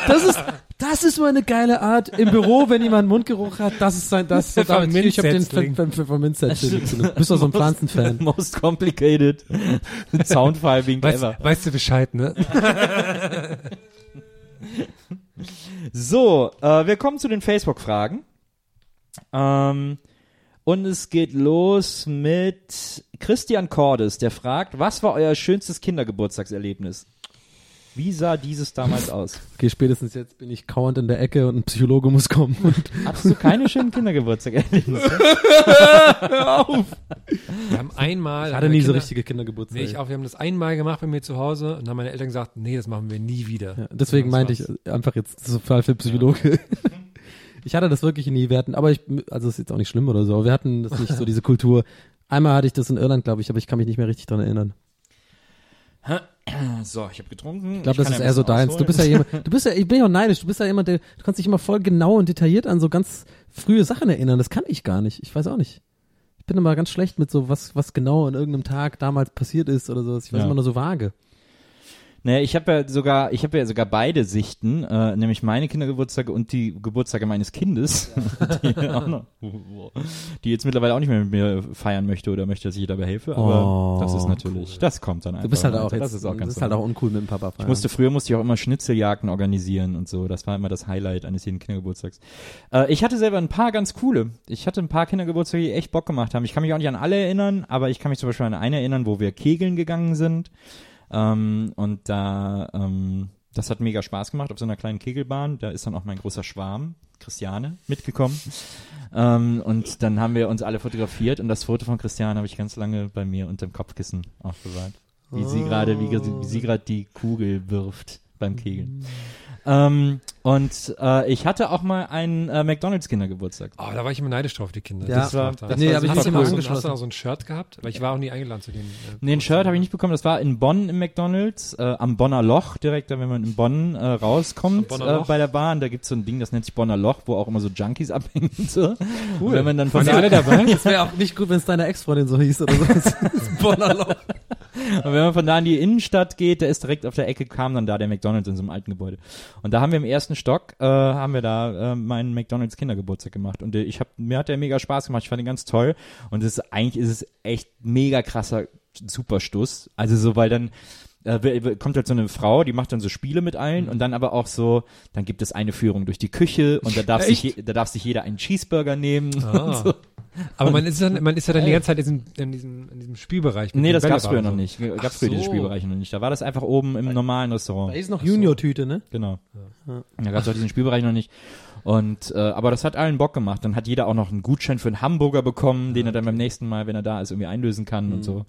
das ist, das ist mal eine geile Art im Büro, wenn jemand Mundgeruch hat, das ist sein, das ist so damit, ich habe den Pfefferminzsetzling. Pfeffer- Pfefferminzsetzling. Du bist doch so ein Pflanzenfan. Most complicated Soundfile Weißt, ever. weißt du Bescheid, ne? So, äh, wir kommen zu den Facebook-Fragen. Ähm, und es geht los mit Christian Cordes, der fragt, was war euer schönstes Kindergeburtstagserlebnis? Wie sah dieses damals aus? Okay, spätestens jetzt bin ich kauernd in der Ecke und ein Psychologe muss kommen. Und Hattest du keine schönen Kindergeburtstagserlebnisse? Wir haben einmal. ich hatte nie so Kinder- richtige Kindergeburtstage. Nee, ich auch. Wir haben das einmal gemacht bei mir zu Hause und dann haben meine Eltern gesagt, nee, das machen wir nie wieder. Ja, deswegen Das meinte ich äh, einfach jetzt so Fall für Psychologe. Ich hatte das wirklich nie. Wir hatten, aber ich, also ist jetzt auch nicht schlimm oder so. Wir hatten das nicht so diese Kultur. Einmal hatte ich das in Irland, glaube ich, aber ich kann mich nicht mehr richtig dran erinnern. So, ich habe getrunken. Ich glaube, das ist eher so deins. Du bist ja jemand, du bist ja, ich bin ja auch neidisch. Du bist ja jemand, der, du kannst dich immer voll genau und detailliert an so ganz frühe Sachen erinnern. Das kann ich gar nicht. Ich weiß auch nicht. Ich bin immer ganz schlecht mit so was, was genau an irgendeinem Tag damals passiert ist oder so. Ich weiß Ja. immer nur so vage. Naja, ich habe ja sogar, ich habe ja sogar beide Sichten, äh, nämlich meine Kindergeburtstage und die Geburtstage meines Kindes, die, auch noch, die jetzt mittlerweile auch nicht mehr mit mir feiern möchte oder möchte, dass ich ihr dabei helfe. Aber Oh, das ist natürlich, das kommt dann einfach. Du bist halt auch jetzt, das ist auch ganz halt normal. auch uncool mit dem Papa feiern. Ich musste früher musste ich auch immer Schnitzeljagden organisieren und so. Das war immer das Highlight eines jeden Kindergeburtstags. Äh, ich hatte selber ein paar ganz coole. Ich hatte ein paar Kindergeburtstage, die echt Bock gemacht haben. Ich kann mich auch nicht an alle erinnern, aber ich kann mich zum Beispiel an eine erinnern, wo wir kegeln gegangen sind. Ähm, und da, ähm, das hat mega Spaß gemacht auf so einer kleinen Kegelbahn. Da ist dann auch mein großer Schwarm, Christiane, mitgekommen. Ähm, und dann haben wir uns alle fotografiert und das Foto von Christiane habe ich ganz lange bei mir unterm Kopfkissen aufbewahrt. Wie sie gerade, wie, wie sie gerade die Kugel wirft beim Kegeln. Ähm, und äh, ich hatte auch mal einen äh, McDonalds Kindergeburtstag. Oh, da war ich immer neidisch drauf, die Kinder. Ja, das war, das Nee, war hab ich hast, mich du immer angeschlossen. hast du auch so ein Shirt gehabt? Weil ich war auch nie eingeladen zu den. Äh, Nee, ein Shirt habe ich nicht bekommen. Das war in Bonn im McDonalds, äh, am Bonner Loch, direkt da, wenn man in Bonn äh, rauskommt äh, bei der Bahn. Da gibt's so ein Ding, das nennt sich Bonner Loch, wo auch immer so Junkies abhängen. und So. Cool. Wenn man dann von alle dabei? Das wäre auch nicht gut, wenn es deiner Ex-Freundin so hieß oder so. Bonner Loch. Und wenn man von da in die Innenstadt geht, da ist direkt auf der Ecke kam dann da der McDonalds in so einem alten Gebäude. Und da haben wir im ersten Stock äh, haben wir da äh, meinen McDonalds Kindergeburtstag gemacht und ich habe mir hat der mega Spaß gemacht. Ich fand den ganz toll und es ist eigentlich ist es echt mega krasser Superstuss. Also so weil dann äh, kommt halt so eine Frau, die macht dann so Spiele mit allen und dann aber auch so, dann gibt es eine Führung durch die Küche und da darf, sich, je- da darf sich jeder einen Cheeseburger nehmen. Und Ah. so. Aber man ist dann, man ist ja dann die ganze Zeit in diesem, in diesem, in diesem Spielbereich. Nee, den das gab's früher noch nicht. Gab's früher diese so. Spielbereiche noch nicht. Da war das einfach oben im normalen Restaurant. Da ist noch Junior-Tüte, ne? Genau. Da gab es auch diesen Spielbereich noch nicht. Und äh, aber das hat allen Bock gemacht. Dann hat jeder auch noch einen Gutschein für einen Hamburger bekommen, den er dann beim nächsten Mal, wenn er da ist, irgendwie einlösen kann Mhm. und so.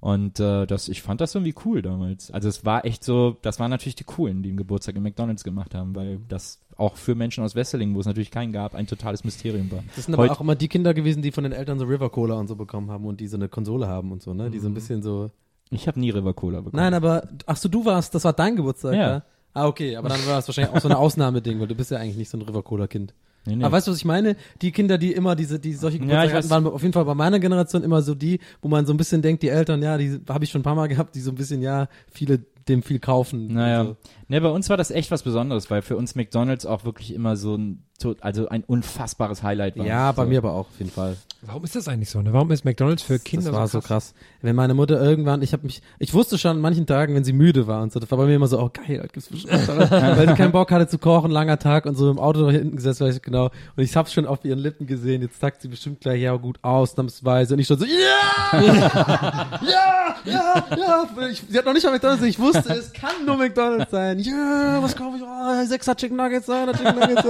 Und äh, das, ich fand das irgendwie cool damals. Also es war echt so, das waren natürlich die coolen, die einen Geburtstag im McDonalds gemacht haben, weil das auch für Menschen aus Wesseling, wo es natürlich keinen gab, ein totales Mysterium war. Das sind aber Heut- auch immer die Kinder gewesen, die von den Eltern so River Cola und so bekommen haben und die so eine Konsole haben und so, ne? Die so ein bisschen so. Ich habe nie River Cola bekommen. Nein, aber ach so, du warst, das war dein Geburtstag, Ja. ja? Ah, okay, aber dann war es wahrscheinlich auch so ein Ausnahmeding, weil du bist ja eigentlich nicht so ein River Cola Kind. Nee, nee. Aber weißt du, was ich meine? Die Kinder, die immer diese, die solche Ja, Geburtstage ich hatten, waren auf jeden Fall bei meiner Generation immer so die, wo man so ein bisschen denkt, die Eltern, ja, die habe ich schon ein paar Mal gehabt, die so ein bisschen, ja, viele dem viel kaufen. Naja. Also, Ne, bei uns war das echt was Besonderes, weil für uns McDonalds auch wirklich immer so ein, also ein unfassbares Highlight war. ja, bei so. mir aber auch auf jeden Fall. Warum ist das eigentlich so? Ne? Warum ist McDonalds für Kinder das war so krass. Wenn meine Mutter irgendwann, ich habe mich, ich wusste schon an manchen Tagen, wenn sie müde war und so, das war bei mir immer so, oh geil, heute gibt's bestimmt was, weil sie keinen Bock hatte zu kochen, langer Tag und so im Auto da hinten gesessen, weiß ich genau. Und ich hab's schon auf ihren Lippen gesehen, jetzt sagt sie bestimmt gleich, ja gut, ausnahmsweise. Und ich schon so, ja! ja! Ja! Ja! Ich, sie hat noch nicht mal McDonalds, ich wusste, es kann nur McDonalds sein. Ja, was kaufe ich? Oh, sechser Chicken Nuggets, ah, Chicken Nuggets,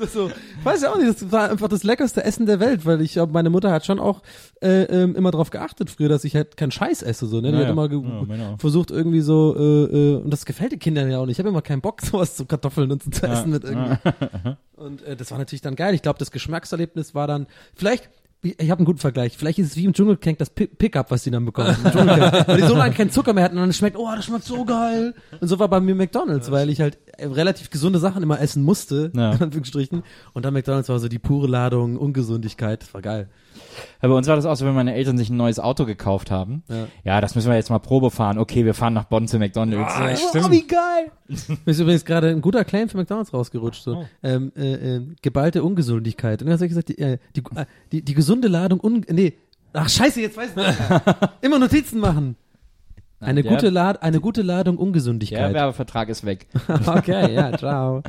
ist so, weiß ja auch nicht, das war einfach das leckerste Essen der Welt, weil ich glaube, meine Mutter hat schon auch äh, ähm, immer drauf geachtet früher, dass ich halt keinen Scheiß esse, so, ne? Die Ja, hat ja. immer Ja, versucht irgendwie so, äh, äh, und das gefällt den Kindern ja auch nicht. Ich habe immer keinen Bock, sowas zu Kartoffeln und so zu essen mit irgendwie. Und äh, das war natürlich dann geil. Ich glaube, das Geschmackserlebnis war dann, vielleicht, ich habe einen guten Vergleich, vielleicht ist es wie im Dschungelcamp das Pi- Pickup, was die dann bekommen. Weil die so lange keinen Zucker mehr hatten und dann schmeckt, oh, das schmeckt so geil. Und so war bei mir McDonalds, weil ich halt äh, relativ gesunde Sachen immer essen musste, Ja. in Anführungsstrichen. Und dann McDonalds war so die pure Ladung, Ungesundigkeit, das war geil. Bei uns war das auch so, wenn meine Eltern sich ein neues Auto gekauft haben. Ja. Ja, das müssen wir jetzt mal Probe fahren. Okay, wir fahren nach Bonn zu McDonalds. Ah, stimmt. Oh, wie geil! Mir ist übrigens gerade ein guter Claim für McDonalds rausgerutscht. So. Ähm, äh, äh, geballte Ungesundigkeit. Und dann hast du gesagt, die, äh, die, äh, die, die gesunde Ladung, un nee, ach scheiße, jetzt weiß ich nicht. Immer Notizen machen. Eine der- gute, Lad eine gute Ladung Der Ungesundigkeit. Werbevertrag ist weg. okay, ja, ciao.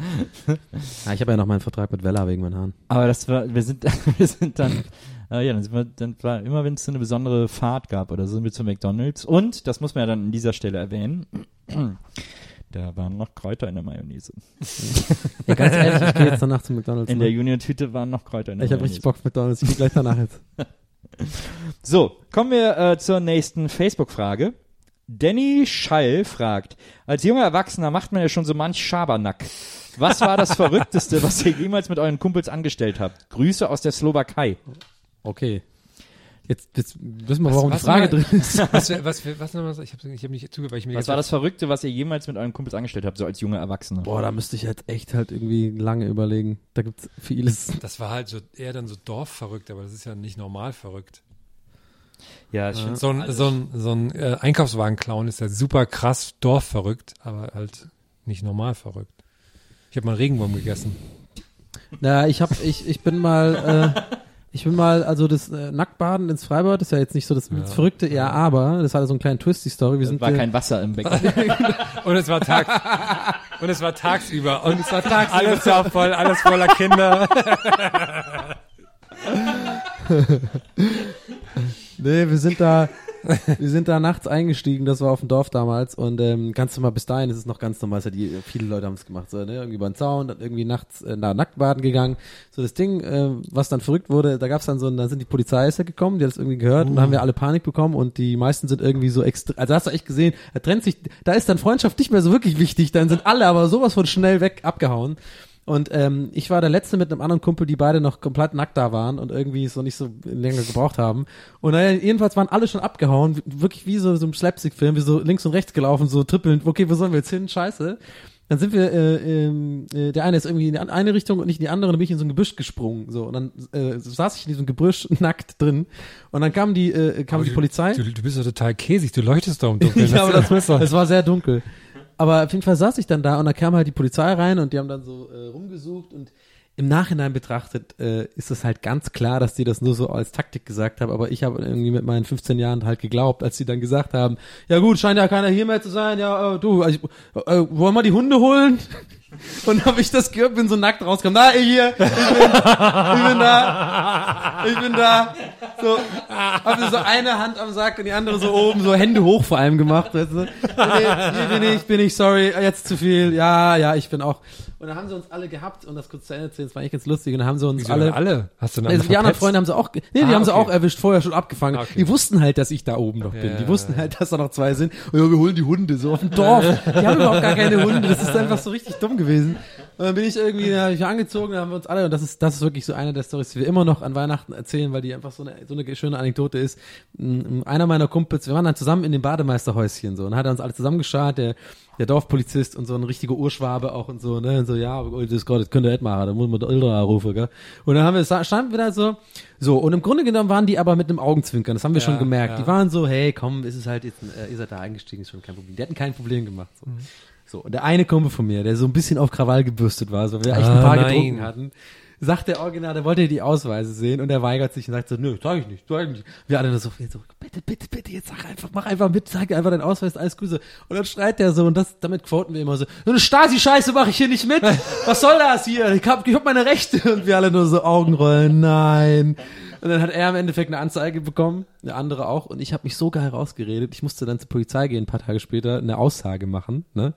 ja, ich habe ja noch meinen Vertrag mit Vella wegen meinen Haaren. Aber das war, wir sind, wir sind dann, äh, ja, dann sind wir, dann war immer, wenn es so eine besondere Fahrt gab oder so, sind wir zu McDonalds. Und, das muss man ja dann an dieser Stelle erwähnen, da waren noch Kräuter in der Mayonnaise. Ja, ganz ehrlich, ich gehe jetzt danach zu McDonalds. In ne? der Junior-Tüte waren noch Kräuter in der ich habe Mayonnaise. richtig Bock auf McDonalds. Ich gehe gleich danach jetzt. So, kommen wir äh, zur nächsten Facebook-Frage. Danny Schall fragt, als junger Erwachsener macht man ja schon so manch Schabernack. Was war das Verrückteste, was ihr jemals mit euren Kumpels angestellt habt? Grüße aus der Slowakei. Okay. Jetzt, jetzt wissen wir, Was- warum was die Frage war- drin ist. Was, was, was nochmal? Ich habe ich hab nicht zugehört, weil ich mir Was war das Verrückte, was ihr jemals mit euren Kumpels angestellt habt, so als junger Erwachsener? Boah, da müsste ich jetzt echt halt irgendwie lange überlegen. Da gibt's vieles. Das war halt so eher dann so dorfverrückt, aber das ist ja nicht normal verrückt. Ja, ich find's So ein, so ein, so ein äh, Einkaufswagen-Clown ist ja super krass dorfverrückt, aber halt nicht normal verrückt. Ich habe mal einen Regenwurm gegessen. Na, ich hab, ich, ich bin mal, äh, ich bin mal, also das äh, Nacktbaden ins Freibad ist ja jetzt nicht so das, das Verrückte, ja, aber das hatte so einen kleinen Twist, die Story. Wir sind war äh, kein Wasser im Becken. Und es war tags und es war tagsüber und es war tagsüber. Alles war voll, alles voller Kinder. Nee, wir sind da, wir sind da nachts eingestiegen, das war auf dem Dorf damals und ähm, ganz normal, bis dahin ist es noch ganz normal, ja die, viele Leute haben es gemacht, so, ne, irgendwie den Zaun, dann irgendwie nachts äh, da nackt baden gegangen, so das Ding, äh, was dann verrückt wurde, da gab's dann so, da sind die Polizei ist ja gekommen, die hat das irgendwie gehört und da haben wir alle Panik bekommen und die meisten sind irgendwie so extra, also hast du echt gesehen, da trennt sich, da ist dann Freundschaft nicht mehr so wirklich wichtig, dann sind alle aber sowas von schnell weg abgehauen. Und ähm, ich war der Letzte mit einem anderen Kumpel, die beide noch komplett nackt da waren und irgendwie es noch nicht so länger gebraucht haben. Und naja, jedenfalls waren alle schon abgehauen, wirklich wie so, so ein Slapstick-Film, wie so links und rechts gelaufen, so trippelnd, okay, wo sollen wir jetzt hin? Scheiße. Dann sind wir, äh, ähm, äh, der eine ist irgendwie in die eine Richtung und nicht in die andere, dann bin ich in so ein Gebüsch gesprungen. So, und dann äh, saß ich in diesem Gebüsch nackt drin. Und dann kam die, äh, kam die Polizei. Du, du bist doch total käsig, du leuchtest doch im Dunkeln. Ja, aber das, es war sehr dunkel. Aber auf jeden Fall saß ich dann da und da kam halt die Polizei rein und die haben dann so äh, rumgesucht und im Nachhinein betrachtet äh, ist es halt ganz klar, dass die das nur so als Taktik gesagt haben, aber ich habe irgendwie mit meinen 15 Jahren halt geglaubt, als sie dann gesagt haben, ja gut, scheint ja keiner hier mehr zu sein, ja, äh, du, also, äh, wollen wir die Hunde holen? Und habe ich das gehört, bin so nackt rausgekommen. Da, ich hier, ich bin, ich bin da, ich bin da. So, hab so eine Hand am Sack und die andere so oben, so Hände hoch vor allem gemacht. Weißt du? Nee, hier bin ich, bin ich, sorry, jetzt zu viel. Ja, ja, ich bin auch. Und dann haben sie uns alle gehabt, und das kurz zu Ende zu das war eigentlich ganz lustig, und dann haben sie uns Wieso alle, alle? Hast du also die anderen? Freunde haben sie auch, nee, die Ah, haben sie okay. auch erwischt, vorher schon abgefangen. Ah, okay. Die wussten halt, dass ich da oben noch bin. Ja, Die wussten halt, dass da noch zwei sind. Und ja, wir holen die Hunde so auf dem Dorf. Die haben überhaupt gar keine Hunde. Das ist einfach so richtig dumm gewesen. Und dann bin ich irgendwie, da hab ich angezogen, da haben wir uns alle, und das ist, das ist wirklich so eine der Stories, die wir immer noch an Weihnachten erzählen, weil die einfach so eine, so eine schöne Anekdote ist. Mm, Einer meiner Kumpels, wir waren dann zusammen in dem Bademeisterhäuschen so, und hat er uns alle zusammengeschart, der, der Dorfpolizist und so ein richtiger Urschwabe auch und so, ne, und so, ja, oh, das, Gott, das könnt ihr nicht machen, da muss man der Ältere anrufen, gell. Und dann haben wir, standen wir da so, so, und im Grunde genommen waren die aber mit einem Augenzwinkern, das haben wir Ja, schon gemerkt. ja. Die waren so, hey, komm, ist es halt jetzt, äh, ihr seid da eingestiegen, ist schon kein Problem. Die hatten kein Problem gemacht, so. So, und der eine Kumpel von mir, der so ein bisschen auf Krawall gebürstet war, so wir echt ein Ah, paar nein. getrunken hatten, sagt der Original, der wollte die Ausweise sehen und er weigert sich und sagt so, nö, sag ich nicht, sag ich nicht. Wir alle nur so, so, bitte, bitte, bitte, jetzt sag einfach, mach einfach mit, sag einfach deinen Ausweis, alles Grüße. Und dann schreit der so und das, damit quoten wir immer so, so eine Stasi-Scheiße mache ich hier nicht mit. Was soll das hier? Ich hab, ich hab meine Rechte. Und wir alle nur so Augenrollen, nein. Und dann hat er im Endeffekt eine Anzeige bekommen, der andere auch. Und ich habe mich so geil rausgeredet. Ich musste dann zur Polizei gehen, ein paar Tage später, eine Aussage machen. Ne?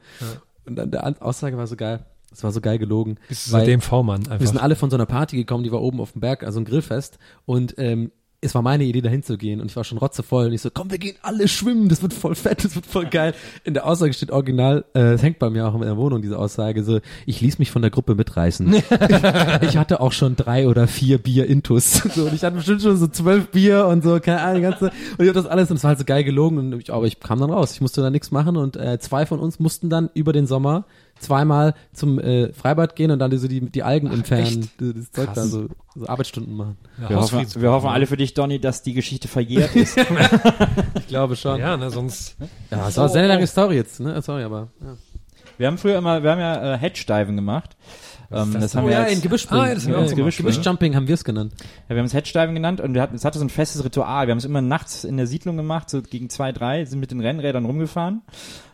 Und dann der Aussage war so geil. Es war so geil gelogen. Bist du weil seitdem V-Mann wir sind einfach. alle von so einer Party gekommen, die war oben auf dem Berg, also ein Grillfest. Und ähm, es war meine Idee, dahin zu gehen. Und ich war schon rotzevoll. Und ich so, komm, wir gehen alle schwimmen. Das wird voll fett, das wird voll geil. In der Aussage steht original, äh, es hängt bei mir auch in der Wohnung, diese Aussage, so, ich ließ mich von der Gruppe mitreißen. ich hatte auch schon drei oder vier Bier Intus. So, und ich hatte bestimmt schon so zwölf Bier und so, keine Ahnung, ganze, und ich hab das alles, und es war halt so geil gelogen. Und ich, aber ich kam dann raus. Ich musste da nichts machen. Und äh, zwei von uns mussten dann über den Sommer zweimal zum äh, Freibad gehen und dann so die, die Algen entfernen, das, das Zeug da Krass. so, so Arbeitsstunden machen. Ja, Wir hoffen, wir hoffen ne? alle für dich, Donny, dass die Geschichte verjährt ist. Ich glaube schon. Ja, Ja, ne, sonst. das war eine sehr lange Story jetzt, ne? Sorry, aber. Ja. Wir haben früher immer, wir haben ja äh, Hedge-Diving gemacht. Ähm, das das denn? haben Oh wir ja, als, in Gebüschspringen. Ah, ja, das haben wir ja. Gebüschjumping haben wir es genannt. Ja, wir haben es Hedge-Diving genannt und wir hatten, es hatte so ein festes Ritual. Wir haben es immer nachts in der Siedlung gemacht, so gegen zwei, drei, sind mit den Rennrädern rumgefahren.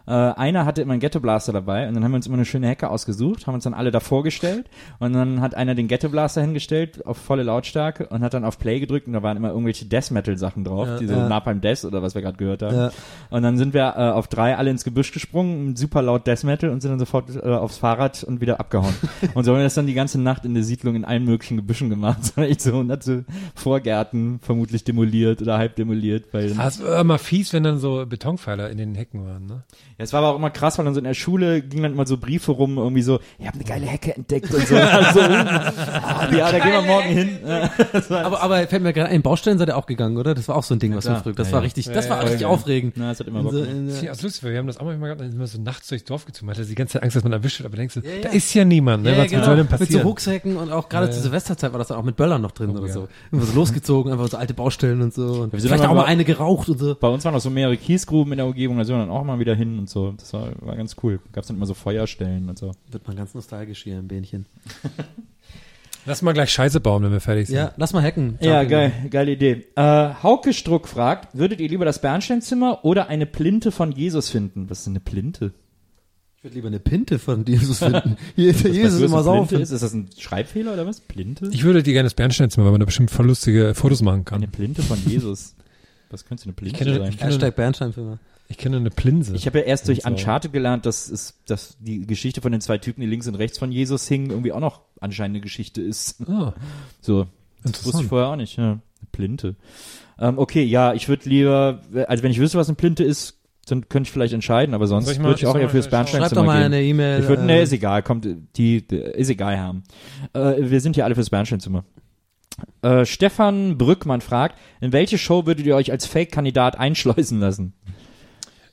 Äh, einer hatte immer einen Ghetto-Blaster dabei und dann haben wir uns immer eine schöne Hecke ausgesucht, haben uns dann alle davor gestellt und dann hat einer den Ghetto-Blaster hingestellt auf volle Lautstärke und hat dann auf Play gedrückt und da waren immer irgendwelche Death-Metal-Sachen drauf, Ja, diese ja. Napalm Death oder was wir gerade gehört haben. Ja. Und dann sind wir äh, auf drei alle ins Gebüsch gesprungen, super laut Death Metal und sind dann sofort äh, aufs Fahrrad und wieder abgehauen. und so haben wir das dann die ganze Nacht in der Siedlung in allen möglichen Gebüschen gemacht. So echt so hunderte Vorgärten vermutlich demoliert oder halb demoliert. Weil es war immer fies, wenn dann so Betonpfeiler in den Hecken waren, ne? Ja, es war aber auch immer krass, weil dann so in der Schule gingen dann immer so Briefe rum, irgendwie so, ihr habt eine geile Hecke entdeckt und so. also, ah, ja, da gehen wir morgen hin. Das Aber, aber fällt mir gerade ein, Baustellen seid ihr auch gegangen, oder? Das war auch so ein Ding, was klar. wir früher, das Ja, war ja. richtig, das Ja, war ja, richtig ja. aufregend. Na, es hat immer Bock So, gemacht. in, Das ist ja auch lustig, weil wir haben das auch manchmal gehabt, dann sind wir so nachts durchs Dorf gezogen, hatte die ganze Zeit Angst, dass man erwischt wird, aber denkst du, Ja, da ja. ist ja niemand, ne? ja, ja, Was genau. soll denn Mit so passieren? Rucksäcken und auch gerade Ja, zur ja. Silvesterzeit war das dann auch mit Böllern noch drin Oh, oder ja. so. Immer so losgezogen, einfach so alte Baustellen und so. Und Wir sind vielleicht auch mal eine geraucht und so. Bei uns waren noch so mehrere Kiesgruben in der Umgebung, da sind wir dann auch mal wieder hin und so. Das war, war ganz cool. Gab es dann immer so Feuerstellen und so. Wird man ganz nostalgisch hier im Bähnchen. Lass mal gleich Scheiße bauen, wenn wir fertig sind. Ja, lass mal hacken. Ja, Jumping. geil, geile Idee. Äh, Hauke Struck fragt, würdet ihr lieber das Bernsteinzimmer oder eine Plinte von Jesus finden? Was ist denn eine Plinte? Ich würde lieber eine Pinte von Jesus finden. Hier ist Jesus immer saufen. ist? Ist das ein Schreibfehler oder was? Plinte? Ich würde dir gerne das Bernsteinzimmer, weil man da bestimmt voll lustige Fotos machen kann. eine Plinte von Jesus. Was könnte eine Plinte kenne- sein? ich kenne- Hashtag Bernsteinfilmer. Ich kenne eine Plinse. Ich habe ja erst durch. Uncharted gelernt, dass es, dass die Geschichte von den zwei Typen, die links und rechts von Jesus hingen, irgendwie auch noch anscheinend eine Geschichte ist. Ah, So, das Interessant. wusste ich vorher auch nicht. Ja. Eine Plinte. Ähm, okay, ja, ich würde lieber, also wenn ich wüsste, was eine Plinte ist, dann könnte ich vielleicht entscheiden, aber sonst würde ich auch eher fürs? Bernsteinzimmer Schreib doch mal gehen. eine E-Mail. Ich würde, äh, nee, ist egal, kommt, die, die ist egal, haben. Äh, wir sind hier alle fürs Bernsteinzimmer. Äh, Stefan Brückmann fragt, in welche Show würdet ihr euch als Fake-Kandidat einschleusen lassen?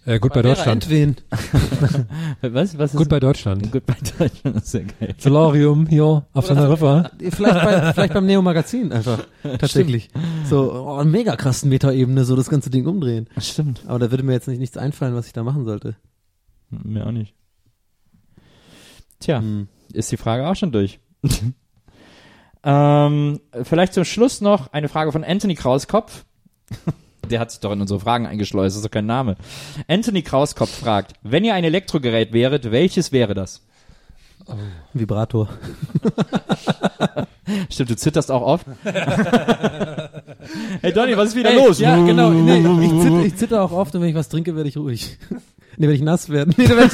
Äh, gut bei Vera Deutschland. Was, was ist Gut bei Deutschland. Gut bei Deutschland, das ist ja geil. Solarium hier auf Teneriffa. Vielleicht, bei, vielleicht beim Neo Magazin einfach. Tatsächlich. So, oh, mega krassen Metaebene, so das ganze Ding umdrehen. Stimmt. Aber da würde mir jetzt nicht nichts einfallen, was ich da machen sollte. Mir auch nicht. Tja, Hm. ist die Frage auch schon durch. ähm, vielleicht zum Schluss noch eine Frage von Anthony Krauskopf. Der hat sich doch in unsere Fragen eingeschleust, das ist doch kein Name. Anthony Krauskopf fragt, wenn ihr ein Elektrogerät wäret, welches wäre das? Vibrator. Stimmt, du zitterst auch oft. hey Donny, was ist wieder Ey, los? Ja, genau. Nee, ich, zitter, ich zitter auch oft und wenn ich was trinke, werde ich ruhig. Nee, wenn ich nass werde. Nee, da werd ich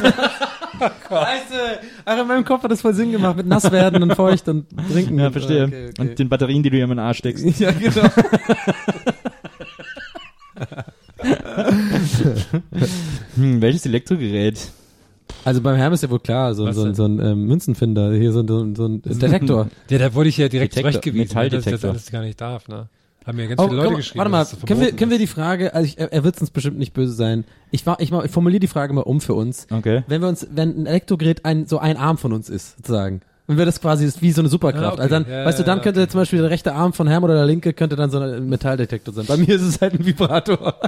Scheiße. Ach, in meinem Kopf hat das voll Sinn gemacht mit nass werden und feucht und trinken. Ja, verstehe. Okay, okay. Und den Batterien, die du hier in den Arsch steckst. ja, genau. Hm, welches Elektrogerät? Also beim Hermes ist ja wohl klar, so, Was so, denn? so ein ähm, Münzenfinder, hier so, ein- so, ein- so ein Detektor. Ja, da wurde ich ja direkt zurechtgewiesen, ne, dass ich das alles gar nicht darf, ne? Haben mir ganz Oh, viele Leute komm, geschrieben. warte mal, können wir, können wir die. Frage, also ich, er, wird uns bestimmt nicht böse sein. Ich, war, ich, ich formuliere die Frage mal um für uns. Okay. Wenn wir uns, wenn ein Elektrogerät ein, so ein Arm von uns ist, sozusagen. Wenn wir das quasi ist wie so eine Superkraft. Ah, okay. Also dann, Ja, weißt du, ja, dann ja, könnte okay. zum Beispiel der rechte Arm von Herm oder der linke könnte dann so ein Metalldetektor sein. Bei mir ist es halt ein Vibrator.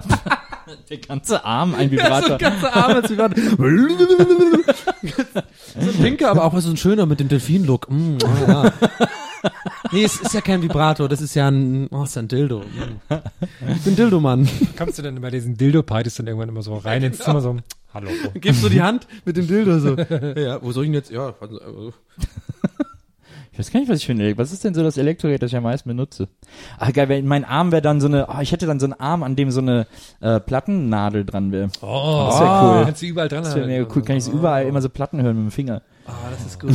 Der ganze Arm ein Vibrator. ganze Arm als Vibrator. so ein pinker, aber auch so ein schöner mit dem Delfin-Look. Mm, oh, ja. Nee, es ist ja kein Vibrator, das ist ja ein, oh, ist ja ein Dildo. Mm. Ich bin Dildo-Mann. Kommst du denn bei diesen Dildo-Partys dann irgendwann immer so rein ins Zimmer so, hallo. Gibst du die Hand mit dem Dildo so. Ja, wo soll ich denn jetzt? Ja, Sie, also- Ich weiß gar nicht, was ich für ein Elek- Was ist denn so das Elektrogerät, das ich am meisten benutze? Ah, geil, wenn mein Arm wäre dann so eine, oh, ich hätte dann so einen Arm, an dem so eine äh, Plattennadel dran wäre. Oh, Das wär cool. Kannst du überall dran Das wäre mega cool. Kann ich überall immer so Platten hören mit dem Finger. Ah, das ist gut.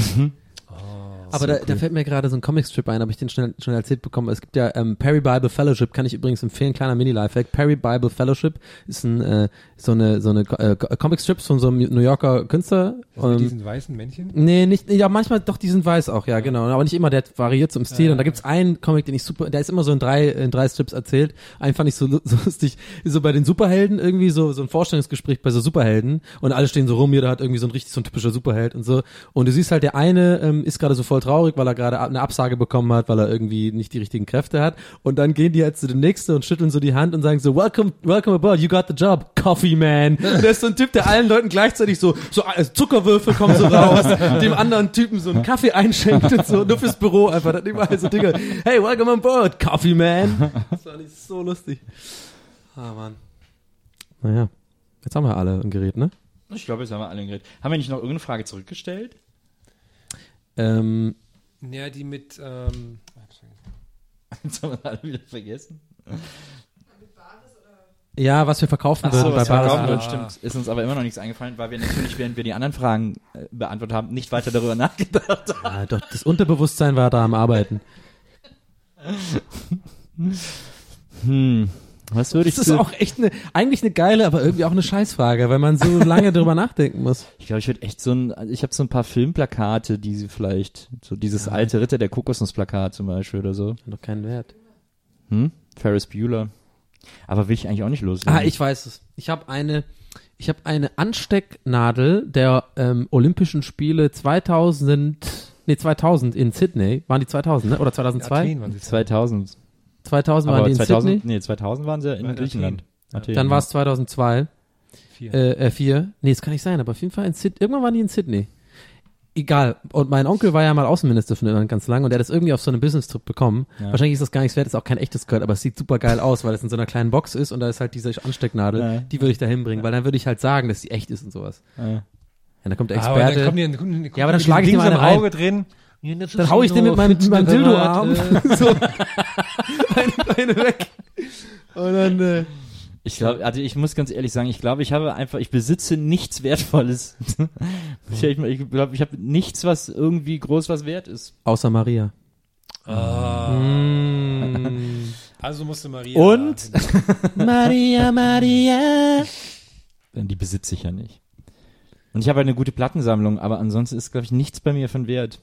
Aber da, da fällt mir gerade so ein Comicstrip ein, habe ich den schnell, schnell erzählt bekommen. Es gibt ja ähm, Perry Bible Fellowship, kann ich übrigens empfehlen, kleiner Mini-Lifehack. Perry Bible Fellowship ist ein, äh, so eine, so eine äh, Comicstrips von so einem New Yorker Künstler. Das mit Ähm, diesen weißen Männchen? Nee, nicht, ja, manchmal doch, die sind weiß auch, ja, genau. Aber nicht immer, der variiert so im Stil. Und da gibt's einen Comic, den ich super, der ist immer so in drei, in drei Strips erzählt. Einen fand ich so, so lustig, so bei den Superhelden irgendwie so, so ein Vorstellungsgespräch bei so Superhelden. Und alle stehen so rum, jeder hat irgendwie so ein richtig so ein typischer Superheld und so. Und du siehst halt, der eine ähm, ist gerade so voll traurig, weil er gerade eine Absage bekommen hat, weil er irgendwie nicht die richtigen Kräfte hat. Und dann gehen die halt zu dem nächsten und schütteln so die Hand und sagen so, welcome, welcome aboard, you got the job, Coffee Man. Und der ist so ein Typ, der allen Leuten gleichzeitig so, so äh, Zuckerwürfel kommen so raus, dem anderen Typen so einen Kaffee einschenkt und so, nur fürs Büro einfach. Dann überall so Dinge, hey, welcome on board, Coffee Man. Das war nicht so lustig. Ah, Mann. Naja, jetzt haben wir alle ein Gerät, ne? Ich glaube, jetzt haben wir alle geredet. Haben wir nicht noch irgendeine Frage zurückgestellt? Ähm, Ja, die mit, ähm, Jetzt haben wir alle wieder vergessen. ja, was wir verkaufen würden so, bei was wir Bares. verkaufen Ah. würden, stimmt. Ist uns aber immer noch nichts eingefallen, weil wir natürlich, während wir die anderen Fragen äh, beantwortet haben, nicht weiter darüber nachgedacht haben. Ja, doch, das Unterbewusstsein war da am Arbeiten. Hm. Was würde ich Das ist auch echt eine, eigentlich eine geile, aber irgendwie auch eine Scheißfrage, weil man so lange drüber nachdenken muss. Ich glaube, ich würde echt so ein, also ich habe so ein paar Filmplakate, die sie vielleicht, so dieses alte Ritter der Kokosnuss-Plakat zum Beispiel oder so. Hat doch keinen Wert. Hm? Ferris Bueller. Aber will ich eigentlich auch nicht los. Ah, ich weiß es. Ich habe eine, ich habe eine Anstecknadel der ähm, Olympischen Spiele 2000, nee 2000 in Sydney. Waren die 2000, ne? Oder 2002? Athen waren sie. 2000. 2000 waren Aber die in 2000, Sydney. nee, 2000 waren sie in War in Griechenland. Athen, Dann ja. war es 2002. Vier. Äh, äh, vier. Nee, das kann nicht sein, aber auf jeden Fall in Sydney. Irgendwann waren die in Sydney. Egal. Und mein Onkel war ja mal Außenminister von Irland ganz lang und der hat das irgendwie auf so einem Business-Trip bekommen. Ja. Wahrscheinlich ist das gar nichts wert, ist auch kein echtes Geld, aber es sieht super geil aus, weil es in so einer kleinen Box ist und da ist halt diese Anstecknadel. Ja. Die würde ich da hinbringen, weil dann würde ich halt sagen, dass die echt ist und sowas. Ja. Ja, dann kommt der Aber Experte. dann kommen die, kommen die, Ja, aber dann kommen schlage ich so eine im Auge drin. Dann hau ich den mit meinem, mit meinem Dildo-Arm so meine Beine weg. Und dann, äh, Ich glaube, also ich muss ganz ehrlich sagen, ich glaube, ich habe einfach, ich besitze nichts Wertvolles. ich glaube, ich, glaub, ich habe nichts, was irgendwie groß was wert ist. außer Maria. Ah. Mm. Also musste Maria. Und? Maria, Maria. Die besitze ich ja nicht. Und ich habe halt eine gute Plattensammlung, aber ansonsten ist, glaube ich, nichts bei mir von Wert.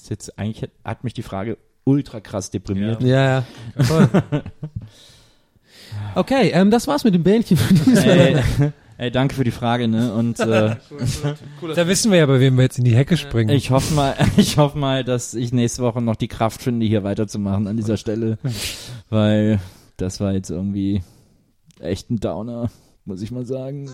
Ist jetzt, eigentlich hat, hat mich die Frage ultra krass deprimiert. Ja, ja. Voll. Okay, ähm, das war's mit dem Bähnchen für dieses. Ey, ey, danke für die Frage, ne? Und äh, Da wissen wir ja, bei wem wir jetzt in die Hecke springen. ich hoffe mal, ich hoffe mal, dass ich nächste Woche noch die Kraft finde, hier weiterzumachen an dieser Stelle. Weil das war jetzt irgendwie echt ein Downer, muss ich mal sagen.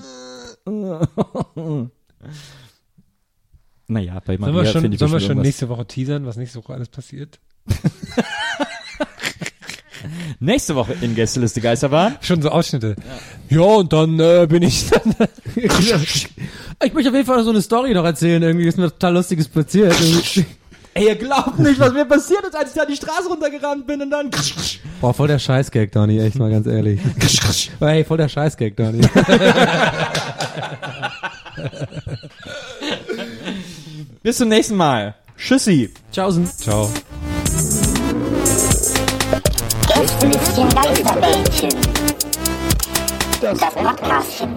Naja, bei sollen Maria wir schon, finde ich sollen wir schon nächste Woche teasern, was nächste Woche alles passiert? Nächste Woche in Gästeliste Geisterbahn. Schon so Ausschnitte. Ja, und dann äh, bin ich dann. Ich möchte auf jeden Fall so eine Story noch erzählen. Irgendwie ist mir total lustiges passiert. Ey, ihr glaubt nicht, was mir passiert ist, als ich da die Straße runtergerannt bin und dann. Boah, voll der Scheißgag, Donny, echt mal ganz ehrlich. hey, voll der Scheißgag, Donny. Bis zum nächsten Mal. Tschüssi. Tschaußen. Ciao. Geisterbällchen. Das Podcastchen.